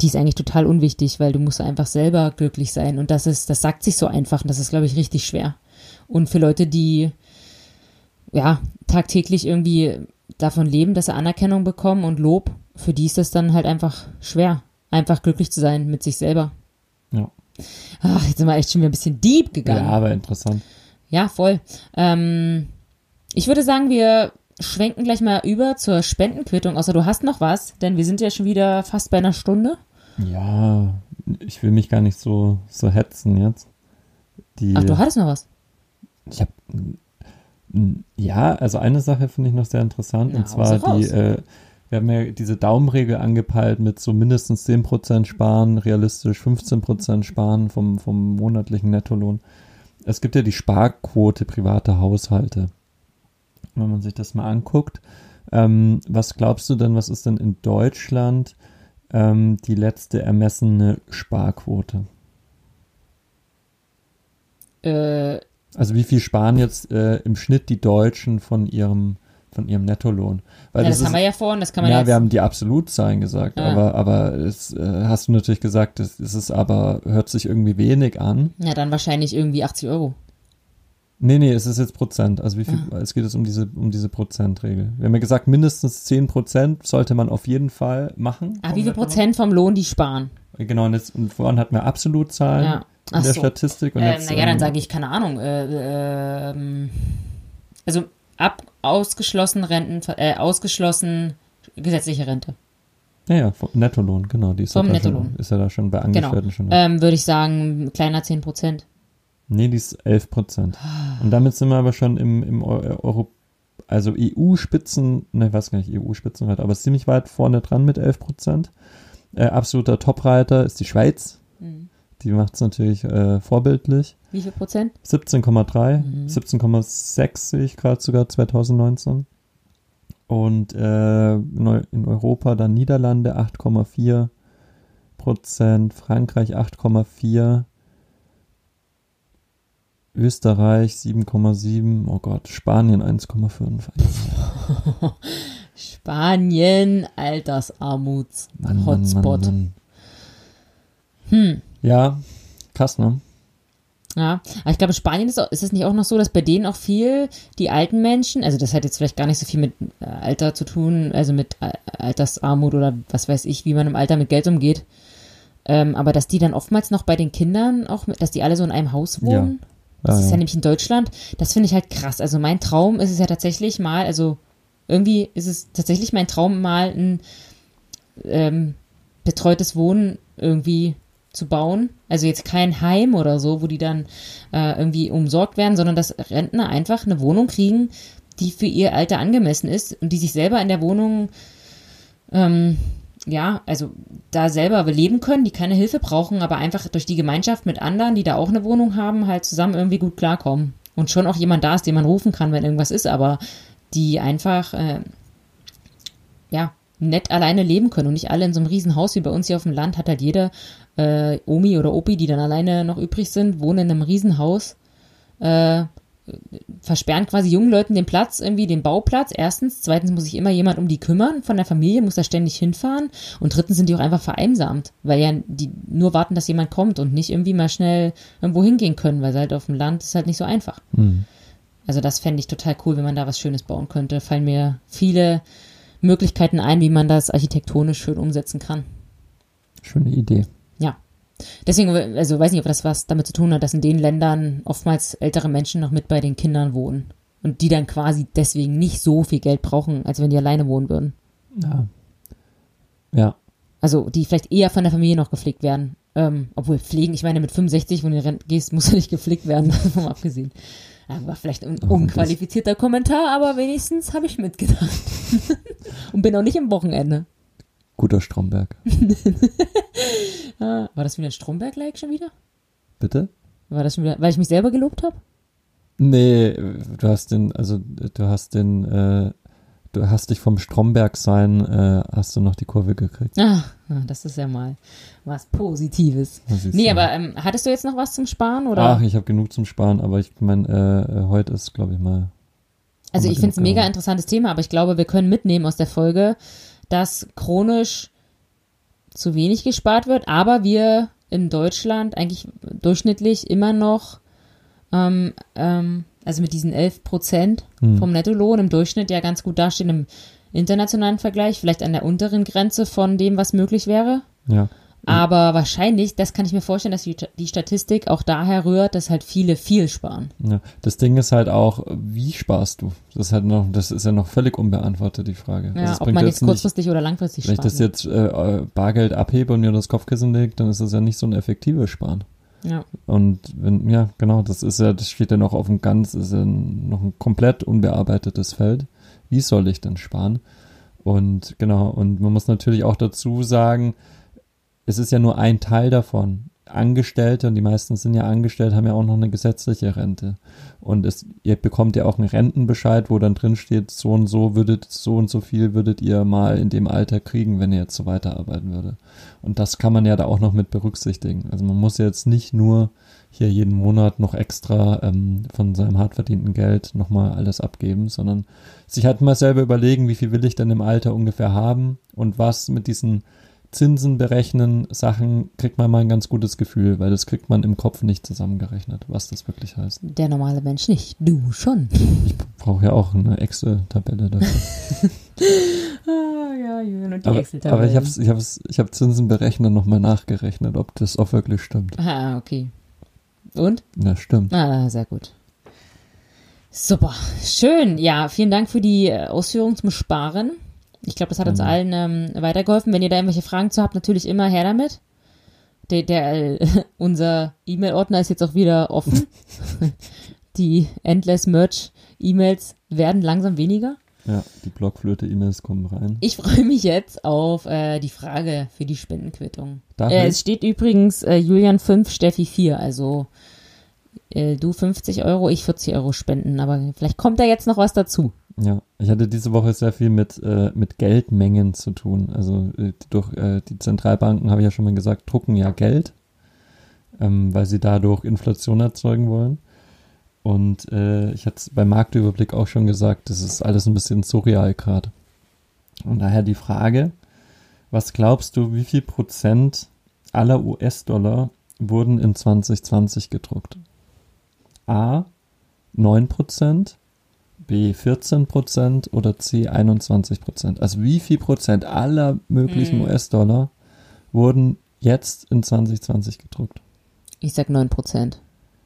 die ist eigentlich total unwichtig, weil du musst einfach selber glücklich sein und das ist, das sagt sich so einfach und das ist, glaube ich, richtig schwer. Und für Leute, die ja tagtäglich irgendwie davon leben, dass sie Anerkennung bekommen und Lob, für die ist das dann halt einfach schwer, einfach glücklich zu sein mit sich selber. Ja. Ach, jetzt sind wir echt schon wieder ein bisschen deep ja, gegangen. aber interessant. Ja, voll. Ähm, ich würde sagen, wir schwenken gleich mal über zur Spendenquittung, außer du hast noch was, denn wir sind ja schon wieder fast bei einer Stunde. Ja, ich will mich gar nicht so, so hetzen jetzt. Die, Ach, du hattest noch was. Ich habe ja, also eine Sache finde ich noch sehr interessant Na, und zwar die, äh, wir haben ja diese Daumenregel angepeilt mit so mindestens 10% sparen, realistisch 15% sparen vom, vom monatlichen Nettolohn. Es gibt ja die Sparquote privater Haushalte. Wenn man sich das mal anguckt, ähm, was glaubst du denn, was ist denn in Deutschland ähm, die letzte ermessene Sparquote? Äh, Also wie viel sparen jetzt äh, im Schnitt die Deutschen von ihrem von ihrem Nettolohn? Weil ja, das, ist, haben wir ja vorhin, das kann man ja, jetzt. wir haben die Absolutzahlen gesagt, Ja. aber aber es äh, hast du natürlich gesagt, es, es ist aber hört sich irgendwie wenig an. ja, dann wahrscheinlich irgendwie 80 Euro. Nee, nee, es ist jetzt Prozent. Also wie viel, Ah. es geht jetzt um diese, um diese Prozentregel. Wir haben ja gesagt, mindestens 10 Prozent sollte man auf jeden Fall machen. Ah, wie viel. Prozent vom Lohn die sparen? Genau, und, jetzt, und vorhin hatten wir Absolutzahlen Ja. in der so. Statistik. Und Ähm, jetzt, naja, dann ähm, sage ich, keine Ahnung. Äh, ähm, also ab ausgeschlossen Renten, äh, ausgeschlossen gesetzliche Rente. Ja, ja, vom Nettolohn, genau. Die ist, Vom ja da schon, Nettolohn. ist ja da schon bei Genau. Angestellten schon. Ähm, Würde ich sagen, kleiner 10 Prozent. Nee, die ist 11 Prozent. Und damit sind wir aber schon im, im Eu- Euro, also EU-Spitzen, ne, ich weiß gar nicht, EU-Spitzenwert, aber ziemlich weit vorne dran mit 11 Prozent. Äh, absoluter Topreiter ist die Schweiz. Die macht es natürlich äh, vorbildlich. Wie viel Prozent? 17,3, Mhm. 17,6 sehe ich gerade sogar 2019. Und äh, in Europa dann Niederlande 8,4 Prozent, Frankreich 8,4, Österreich 7,7, oh Gott, Spanien 1,5. (laughs) Spanien, Altersarmuts, Mann, Hotspot. Mann, Mann. Hm. Ja, krass, ne? Ja, aber ich glaube, in Spanien ist, auch, ist es nicht auch noch so, dass bei denen auch viel die alten Menschen, also das hat jetzt vielleicht gar nicht so viel mit äh, Alter zu tun, also mit äh, Altersarmut oder was weiß ich, wie man im Alter mit Geld umgeht, ähm, aber dass die dann oftmals noch bei den Kindern auch, mit, dass die alle so in einem Haus wohnen. Das Ja, ist ja ja. nämlich in Deutschland. Das finde ich halt krass. Also mein Traum ist es ja tatsächlich mal, also irgendwie ist es tatsächlich mein Traum mal ein ähm, betreutes Wohnen irgendwie zu bauen. Also jetzt kein Heim oder so, wo die dann äh, irgendwie umsorgt werden, sondern dass Rentner einfach eine Wohnung kriegen, die für ihr Alter angemessen ist und die sich selber in der Wohnung ähm, ja, also da selber leben können, die keine Hilfe brauchen, aber einfach durch die Gemeinschaft mit anderen, die da auch eine Wohnung haben, halt zusammen irgendwie gut klarkommen. Und schon auch jemand da ist, den man rufen kann, wenn irgendwas ist, aber die einfach, äh, ja, nett alleine leben können und nicht alle in so einem riesen Haus wie bei uns hier auf dem Land hat halt jeder äh, Omi oder Opi, die dann alleine noch übrig sind, wohnen in einem Riesenhaus, äh, versperren quasi jungen Leuten den Platz, irgendwie den Bauplatz. Erstens. Zweitens muss sich immer jemand um die kümmern von der Familie, muss da ständig hinfahren. Und drittens sind die auch einfach vereinsamt, weil ja die nur warten, dass jemand kommt und nicht irgendwie mal schnell irgendwo hingehen können, weil halt auf dem Land ist halt nicht so einfach. Hm. Also das fände ich total cool, wenn man da was Schönes bauen könnte. Fallen mir viele Möglichkeiten ein, wie man das architektonisch schön umsetzen kann. Schöne Idee. Deswegen, also weiß nicht, ob das was damit zu tun hat, dass in den Ländern oftmals ältere Menschen noch mit bei den Kindern wohnen. Und die dann quasi deswegen nicht so viel Geld brauchen, als wenn die alleine wohnen würden. Ja. Ja. Also die vielleicht eher von der Familie noch gepflegt werden. Ähm, obwohl pflegen, ich meine, mit 65, wenn du in Rente gehst, (laughs) muss er nicht gepflegt werden, (laughs) davon abgesehen. War vielleicht ein unqualifizierter Kommentar, aber wenigstens habe ich mitgedacht. (laughs) Und bin auch nicht im Wochenende. Guter Stromberg. (laughs) Ah, War das wieder ein Stromberg-Like schon wieder? Bitte? War das schon wieder, weil ich mich selber gelobt habe? Nee, du hast den, also du hast den, äh, du hast dich vom Stromberg sein, äh, hast du noch die Kurve gekriegt. Ah, ah, das ist ja mal was Positives. Nee, aber ähm, hattest du jetzt noch was zum Sparen? Oder? Ach, ich habe genug zum Sparen, aber ich meine, äh, heute ist, glaube ich mal. Also ich finde es ein mega interessantes Thema, aber ich glaube, wir können mitnehmen aus der Folge, dass chronisch zu wenig gespart wird, aber wir in Deutschland eigentlich durchschnittlich immer noch, ähm, ähm, also mit diesen 11 Prozent Hm. vom Nettolohn im Durchschnitt ja ganz gut dastehen im internationalen Vergleich, vielleicht an der unteren Grenze von dem, was möglich wäre. Ja. Aber wahrscheinlich, das kann ich mir vorstellen, dass die, Statistik auch daher rührt, dass halt viele viel sparen. Ja, das Ding ist halt auch, wie sparst du? Das ist halt noch, das ist ja noch völlig unbeantwortet, die Frage. Ja, also ob man jetzt jetzt nicht, kurzfristig oder langfristig wenn ich spart. das jetzt äh, Bargeld abhebe und mir das Kopfkissen legt, dann ist das ja nicht so ein effektives Sparen. ja. Und wenn, ja, genau, das ist ja, das steht ja noch auf dem ganz, ist ja noch ein komplett unbearbeitetes Feld. Wie soll ich denn sparen? Und genau, und man muss natürlich auch dazu sagen, es ist ja nur ein Teil davon. Angestellte, und die meisten sind ja angestellt, haben ja auch noch eine gesetzliche Rente. Und es, ihr bekommt ja auch einen Rentenbescheid, wo dann drin steht, so und so würdet, so und so viel würdet ihr mal in dem Alter kriegen, wenn ihr jetzt so weiterarbeiten würde. Und das kann man ja da auch noch mit berücksichtigen. Also man muss jetzt nicht nur hier jeden Monat noch extra ähm, von seinem hart verdienten Geld nochmal alles abgeben, sondern sich halt mal selber überlegen, wie viel will ich denn im Alter ungefähr haben und was mit diesen Zinsen berechnen Sachen kriegt man mal ein ganz gutes Gefühl, weil das kriegt man im Kopf nicht zusammengerechnet, was das wirklich heißt. Der normale Mensch nicht. Du schon. Ich brauche ja auch eine Excel-Tabelle dafür. (laughs) Ah, ja, Julian und die aber, Excel-Tabellen. aber ich habe ich hab's, ich hab Zinsen berechnet nochmal nachgerechnet, ob das auch wirklich stimmt. Ah, okay. Und? Ja, stimmt. Ah, sehr gut. Super. Schön. Ja, vielen Dank für die äh, Ausführungen zum Sparen. Ich glaube, das hat uns Gerne. allen ähm, weitergeholfen. Wenn ihr da irgendwelche Fragen zu habt, natürlich immer her damit. Der, der, äh, (laughs) unser E-Mail-Ordner ist jetzt auch wieder offen. (laughs) die Endless Merch E-Mails werden langsam weniger. Ja, die Blockflöte-E-Mails kommen rein. Ich freue mich jetzt auf äh, die Frage für die Spendenquittung. Äh, es steht übrigens äh, Julian 5, Steffi 4, also äh, du 50 Euro, ich 40 Euro spenden, aber vielleicht kommt da jetzt noch was dazu. Ja, ich hatte diese Woche sehr viel mit, äh, mit Geldmengen zu tun. Also äh, durch äh, die Zentralbanken, habe ich ja schon mal gesagt, drucken ja Geld, ähm, weil sie dadurch Inflation erzeugen wollen. Und äh, ich hatte beim Marktüberblick auch schon gesagt, das ist alles ein bisschen surreal gerade. Und daher die Frage, was glaubst du, wie viel Prozent aller US-Dollar wurden in 2020 gedruckt? A, 9 Prozent, B 14 Prozent oder C 21 Prozent. Also wie viel Prozent aller möglichen Mhm. US-Dollar wurden jetzt in 2020 gedruckt? Ich sag 9 Prozent.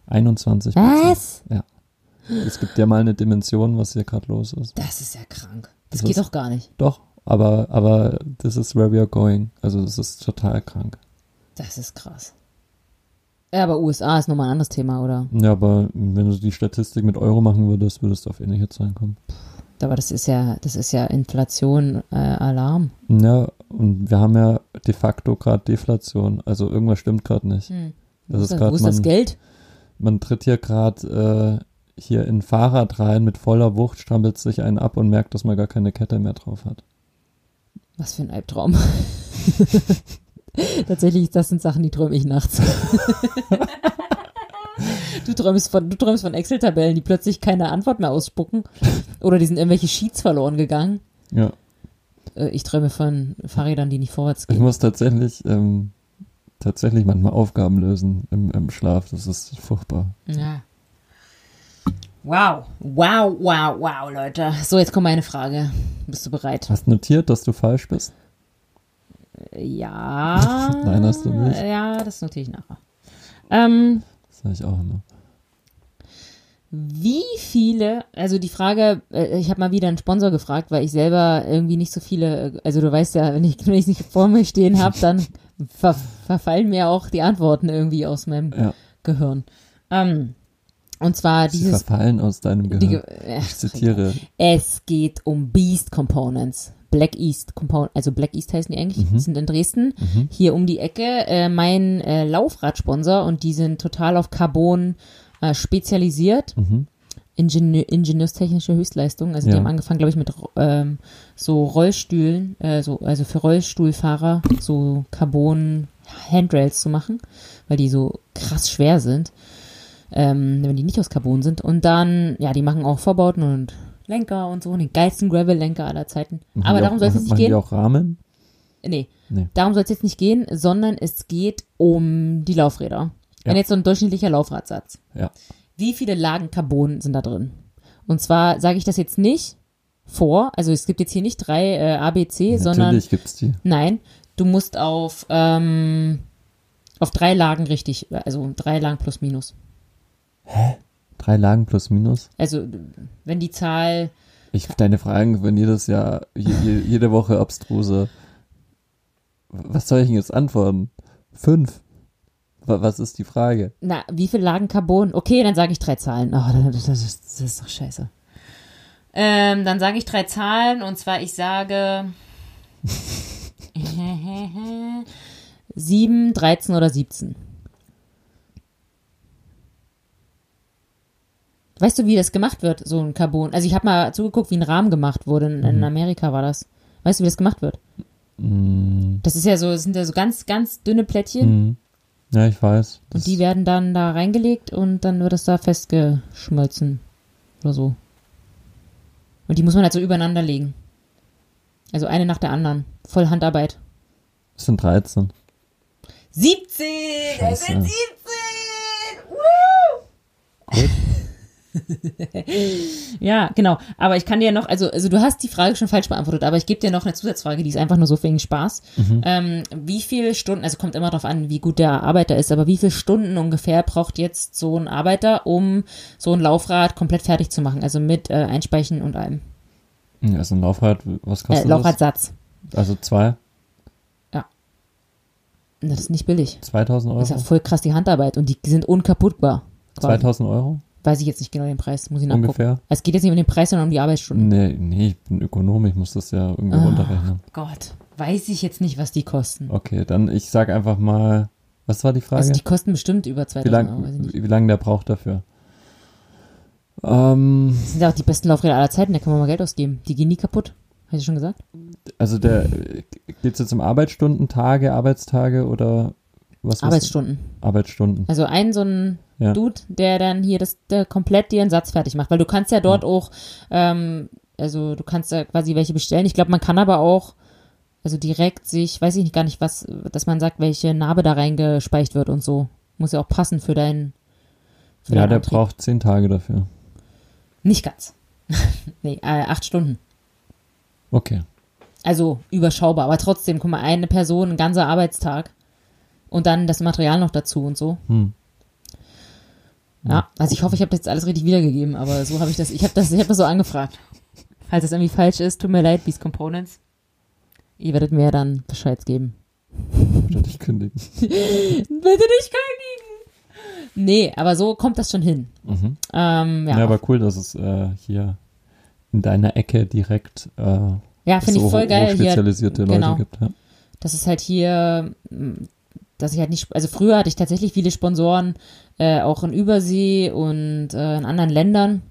21 Prozent. Was? Es gibt ja mal eine Dimension, was hier gerade los ist. Das ist ja krank. Das, Das geht ist- doch gar nicht. Doch, aber, aber this is where we are going. Also das ist total krank. Das ist krass. Ja, aber USA ist nochmal ein anderes Thema, oder? Ja, aber wenn du die Statistik mit Euro machen würdest, würdest du auf ähnliche Zahlen kommen. Aber das ist ja, das ist ja Inflation, äh, Alarm. Ja, und wir haben ja de facto gerade Deflation. Also irgendwas stimmt gerade nicht. Hm. Das wo ist grad wo ist das man- Geld? Man tritt hier gerade äh, hier in ein Fahrrad rein mit voller Wucht, strampelt sich einen ab und merkt, dass man gar keine Kette mehr drauf hat. Was für ein Albtraum. (laughs) (laughs) Tatsächlich, das sind Sachen, die träume ich nachts. (laughs) du träumst von, du träumst von Excel-Tabellen, die plötzlich keine Antwort mehr ausspucken. Oder die sind irgendwelche Sheets verloren gegangen. Ja, Äh, Ich träume von Fahrrädern, die nicht vorwärts ich gehen. muss tatsächlich ähm, tatsächlich manchmal Aufgaben lösen im, im Schlaf. Das ist furchtbar. Ja. Wow. Wow, wow, wow, Leute. So, jetzt kommt meine Frage. Bist du bereit? Hast notiert, dass du falsch bist? Ja. (laughs) Nein, hast du nicht. Ja, das notiere ich nachher. Ähm, Das sage ich auch immer. Wie viele, also die Frage, äh, ich habe mal wieder einen Sponsor gefragt, weil ich selber irgendwie nicht so viele, äh, also du weißt ja, wenn ich (laughs) ich nicht vor mir stehen habe, dann (laughs) ver verfallen mir auch die Antworten irgendwie aus meinem Ja. Gehirn. Ähm, und zwar Sie dieses, verfallen aus deinem die, Gehirn. Ge- äh, Ich zitiere. es geht um Beast Components. Black East Component, also Black East heißen die eigentlich, die sind in Dresden, hier um die Ecke, äh, mein äh, Laufradsponsor und die sind total auf Carbon äh, spezialisiert. Mhm. Ingenieur, ingenieurstechnische Höchstleistung. Also die Ja. haben angefangen, glaube ich, mit ähm, so Rollstühlen, äh, so, also für Rollstuhlfahrer so Carbon Handrails zu machen, weil die so krass schwer sind, ähm, wenn die nicht aus Carbon sind. Und dann, ja, die machen auch Vorbauten und Lenker und so, den geilsten Gravel-Lenker aller Zeiten. Machen Aber darum soll es jetzt nicht gehen. die auch Rahmen? Nee. Nee. Darum soll es jetzt nicht gehen, sondern es geht um die Laufräder. Ja. Wenn jetzt so ein durchschnittlicher Laufradsatz. Ja. Wie viele Lagen Carbon sind da drin? Und zwar sage ich das jetzt nicht vor, also es gibt jetzt hier nicht drei äh, ABC, sondern Natürlich gibt's die. nein, du musst auf, ähm, auf drei Lagen richtig, also drei Lagen plus minus. Drei Lagen plus minus. Also wenn die Zahl, Ich, deine Fragen werden jedes Jahr, je, je, jede Woche abstruser. Was soll ich denn jetzt antworten? Fünf. Wa- Was ist die Frage? na, wie viele Lagen Carbon? Okay, dann sage ich drei Zahlen. Oh, das, das, das, ist doch scheiße. Ähm, dann sage ich drei Zahlen und zwar ich sage (laughs) (laughs) sieben, 13 oder 17. Weißt du, wie das gemacht wird, so ein Carbon? Also ich habe mal zugeguckt, wie ein Rahmen gemacht wurde. In, in Amerika war das. Weißt du, wie das gemacht wird? Hm, Das ist ja so, das sind ja so ganz, ganz dünne Plättchen. hm. Ja, ich weiß. Das, Und die werden dann da reingelegt und dann wird es da festgeschmolzen. Oder so. Und die muss man halt so übereinander legen. Also eine nach der anderen. Voll Handarbeit. das sind 13. 17! Es Scheiße. sind 17! Woo! Gut. (laughs) Ja, genau. Aber ich kann dir noch, also, also du hast die Frage schon falsch beantwortet, aber ich gebe dir noch eine Zusatzfrage, die ist einfach nur so wegen Spaß. Ähm, wie viele Stunden, also kommt immer darauf an, wie gut der Arbeiter ist, aber wie viele Stunden ungefähr braucht jetzt so ein Arbeiter, um so ein Laufrad komplett fertig zu machen? Also mit äh, Einspeichen und allem. Ja, also ein Laufrad, was Äh, kostet Laufradsatz. das? Also zwei, Na, Das ist nicht billig. 2000 Das ist ja Euro? voll krass die Handarbeit und die sind unkaputtbar. quasi. 2000 Euro Weiß ich jetzt nicht genau den Preis, muss ich nachgucken. ungefähr? Es geht jetzt nicht um den Preis, sondern um die Arbeitsstunden. Nee, nee, ich bin Ökonom, ich muss das ja irgendwie Ah. runterrechnen. Gott, weiß ich jetzt nicht, was die kosten. Okay, dann ich sag einfach mal, was war die Frage? Also die kosten bestimmt über wie 2000 Euro. Weiß ich lang, nicht. wie lang der braucht dafür? Ähm, Das sind ja auch die besten Laufräder aller Zeiten, da kann man mal Geld ausgeben. Die gehen nie kaputt. Hast du schon gesagt? also der, geht es jetzt um Arbeitsstunden, Tage, Arbeitstage oder was? was- Arbeitsstunden. Arbeitsstunden, Also ein so ein ja. Dude, der dann hier das der komplett dir einen Satz fertig macht. Weil du kannst ja dort auch, ähm, also du kannst ja quasi welche bestellen. Ich glaube, man kann aber auch, also direkt sich, weiß ich nicht gar nicht was, dass man sagt, welche Narbe da reingespeicht wird und so. Muss ja auch passen für deinen. Für Ja, deinen der Antrieb. braucht zehn Tage dafür. Nicht ganz. (laughs) nee, äh, acht Stunden. Okay. Also überschaubar, aber trotzdem, guck mal, eine Person, ein ganzer Arbeitstag und dann das Material noch dazu und so. Hm. Ja, also ich hoffe, ich habe das jetzt alles richtig wiedergegeben, aber so habe ich das, ich habe das, ich habe das so angefragt. Falls das irgendwie falsch ist, tut mir leid, Beast Components. Ihr werdet mir dann Bescheid geben. Bitte dich kündigen. (laughs) Bitte nicht kündigen! Nee, aber so kommt das schon hin. Mhm. Ähm, Ja, ja, aber cool, dass es äh, hier in deiner Ecke direkt äh, ja finde so ich voll geil hier. spezialisierte genau. Leute gibt. Ja. dass es halt hier, m, dass ich halt nicht, also früher hatte ich tatsächlich viele Sponsoren, äh, auch in Übersee und äh, in anderen Ländern,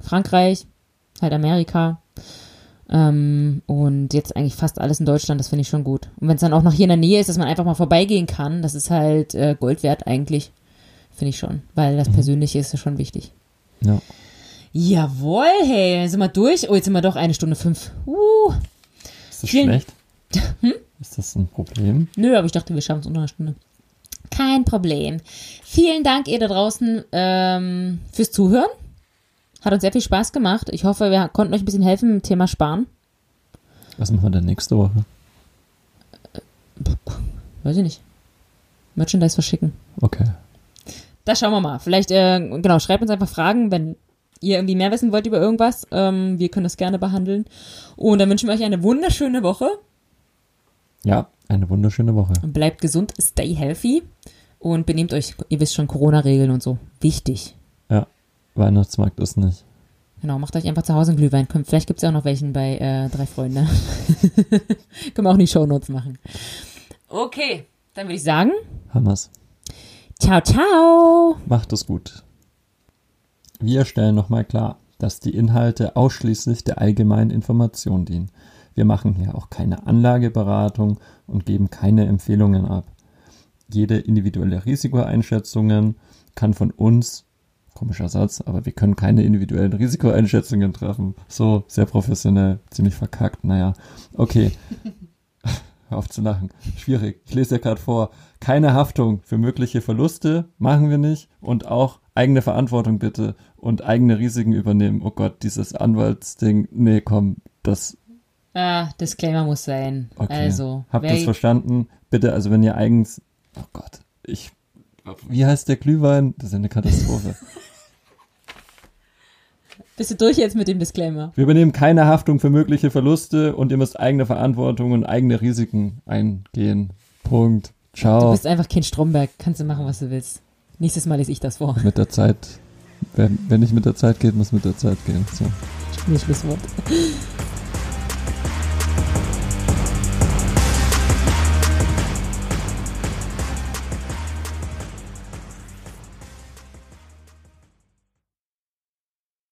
Frankreich, halt Amerika. Ähm, und jetzt eigentlich fast alles in Deutschland, das finde ich schon gut. Und wenn es dann auch noch hier in der Nähe ist, dass man einfach mal vorbeigehen kann, das ist halt äh, Gold wert eigentlich. Finde ich schon. Weil das Persönliche ist ja schon wichtig. Ja. Jawohl, hey, sind wir durch? Oh, jetzt sind wir doch eine Stunde fünf. Uh. Ist das Vielen- schlecht? (laughs) Hm? Ist das ein Problem? Nö, aber ich dachte, wir schaffen es unter einer Stunde. Kein Problem. Vielen Dank, ihr da draußen, ähm, fürs Zuhören. Hat uns sehr viel Spaß gemacht. Ich hoffe, wir konnten euch ein bisschen helfen im Thema Sparen. Was machen wir denn nächste Woche? weiß ich nicht. Merchandise verschicken. Okay. Da schauen wir mal. Vielleicht, äh, genau, schreibt uns einfach Fragen, wenn ihr irgendwie mehr wissen wollt über irgendwas. Ähm, wir können das gerne behandeln. Und dann wünschen wir euch eine wunderschöne Woche. Ja, eine wunderschöne Woche. Bleibt gesund, stay healthy und benehmt euch, ihr wisst schon, Corona-Regeln und so. Wichtig. Ja, Weihnachtsmarkt ist nicht. Genau, macht euch einfach zu Hause einen Glühwein. Vielleicht gibt es ja auch noch welchen bei äh, Drei Freunde. (laughs) Können wir auch in die Shownotes machen. Okay, dann würde ich sagen, Hammers. ciao, ciao. Macht es gut. Wir stellen nochmal klar, dass die Inhalte ausschließlich der allgemeinen Information dienen. Wir machen hier auch keine Anlageberatung und geben keine Empfehlungen ab. Jede individuelle Risikoeinschätzungen kann von uns, komischer Satz, aber wir können keine individuellen Risikoeinschätzungen treffen. So, sehr professionell, ziemlich verkackt, naja. Okay. (laughs) Hör auf zu lachen. Schwierig. Ich lese ja gerade vor. Keine Haftung für mögliche Verluste machen wir nicht und auch eigene Verantwortung bitte und eigene Risiken übernehmen. Oh Gott, dieses Anwaltsding. Nee, komm, das. Ah, Disclaimer muss sein. Okay. Also, Habt ihr es verstanden? Bitte, also wenn ihr eigens. Oh Gott, ich. Wie heißt der Glühwein? Das ist eine Katastrophe. (laughs) bist du durch jetzt mit dem Disclaimer? Wir übernehmen keine Haftung für mögliche Verluste und ihr müsst eigene Verantwortung und eigene Risiken eingehen. Punkt. Du Ciao. bist einfach Kind Stromberg. Kannst du machen, was du willst. Nächstes Mal lese ich das vor. Mit der Zeit. Wenn, wenn nicht mit der Zeit geht, muss mit der Zeit gehen. So. Schlusswort.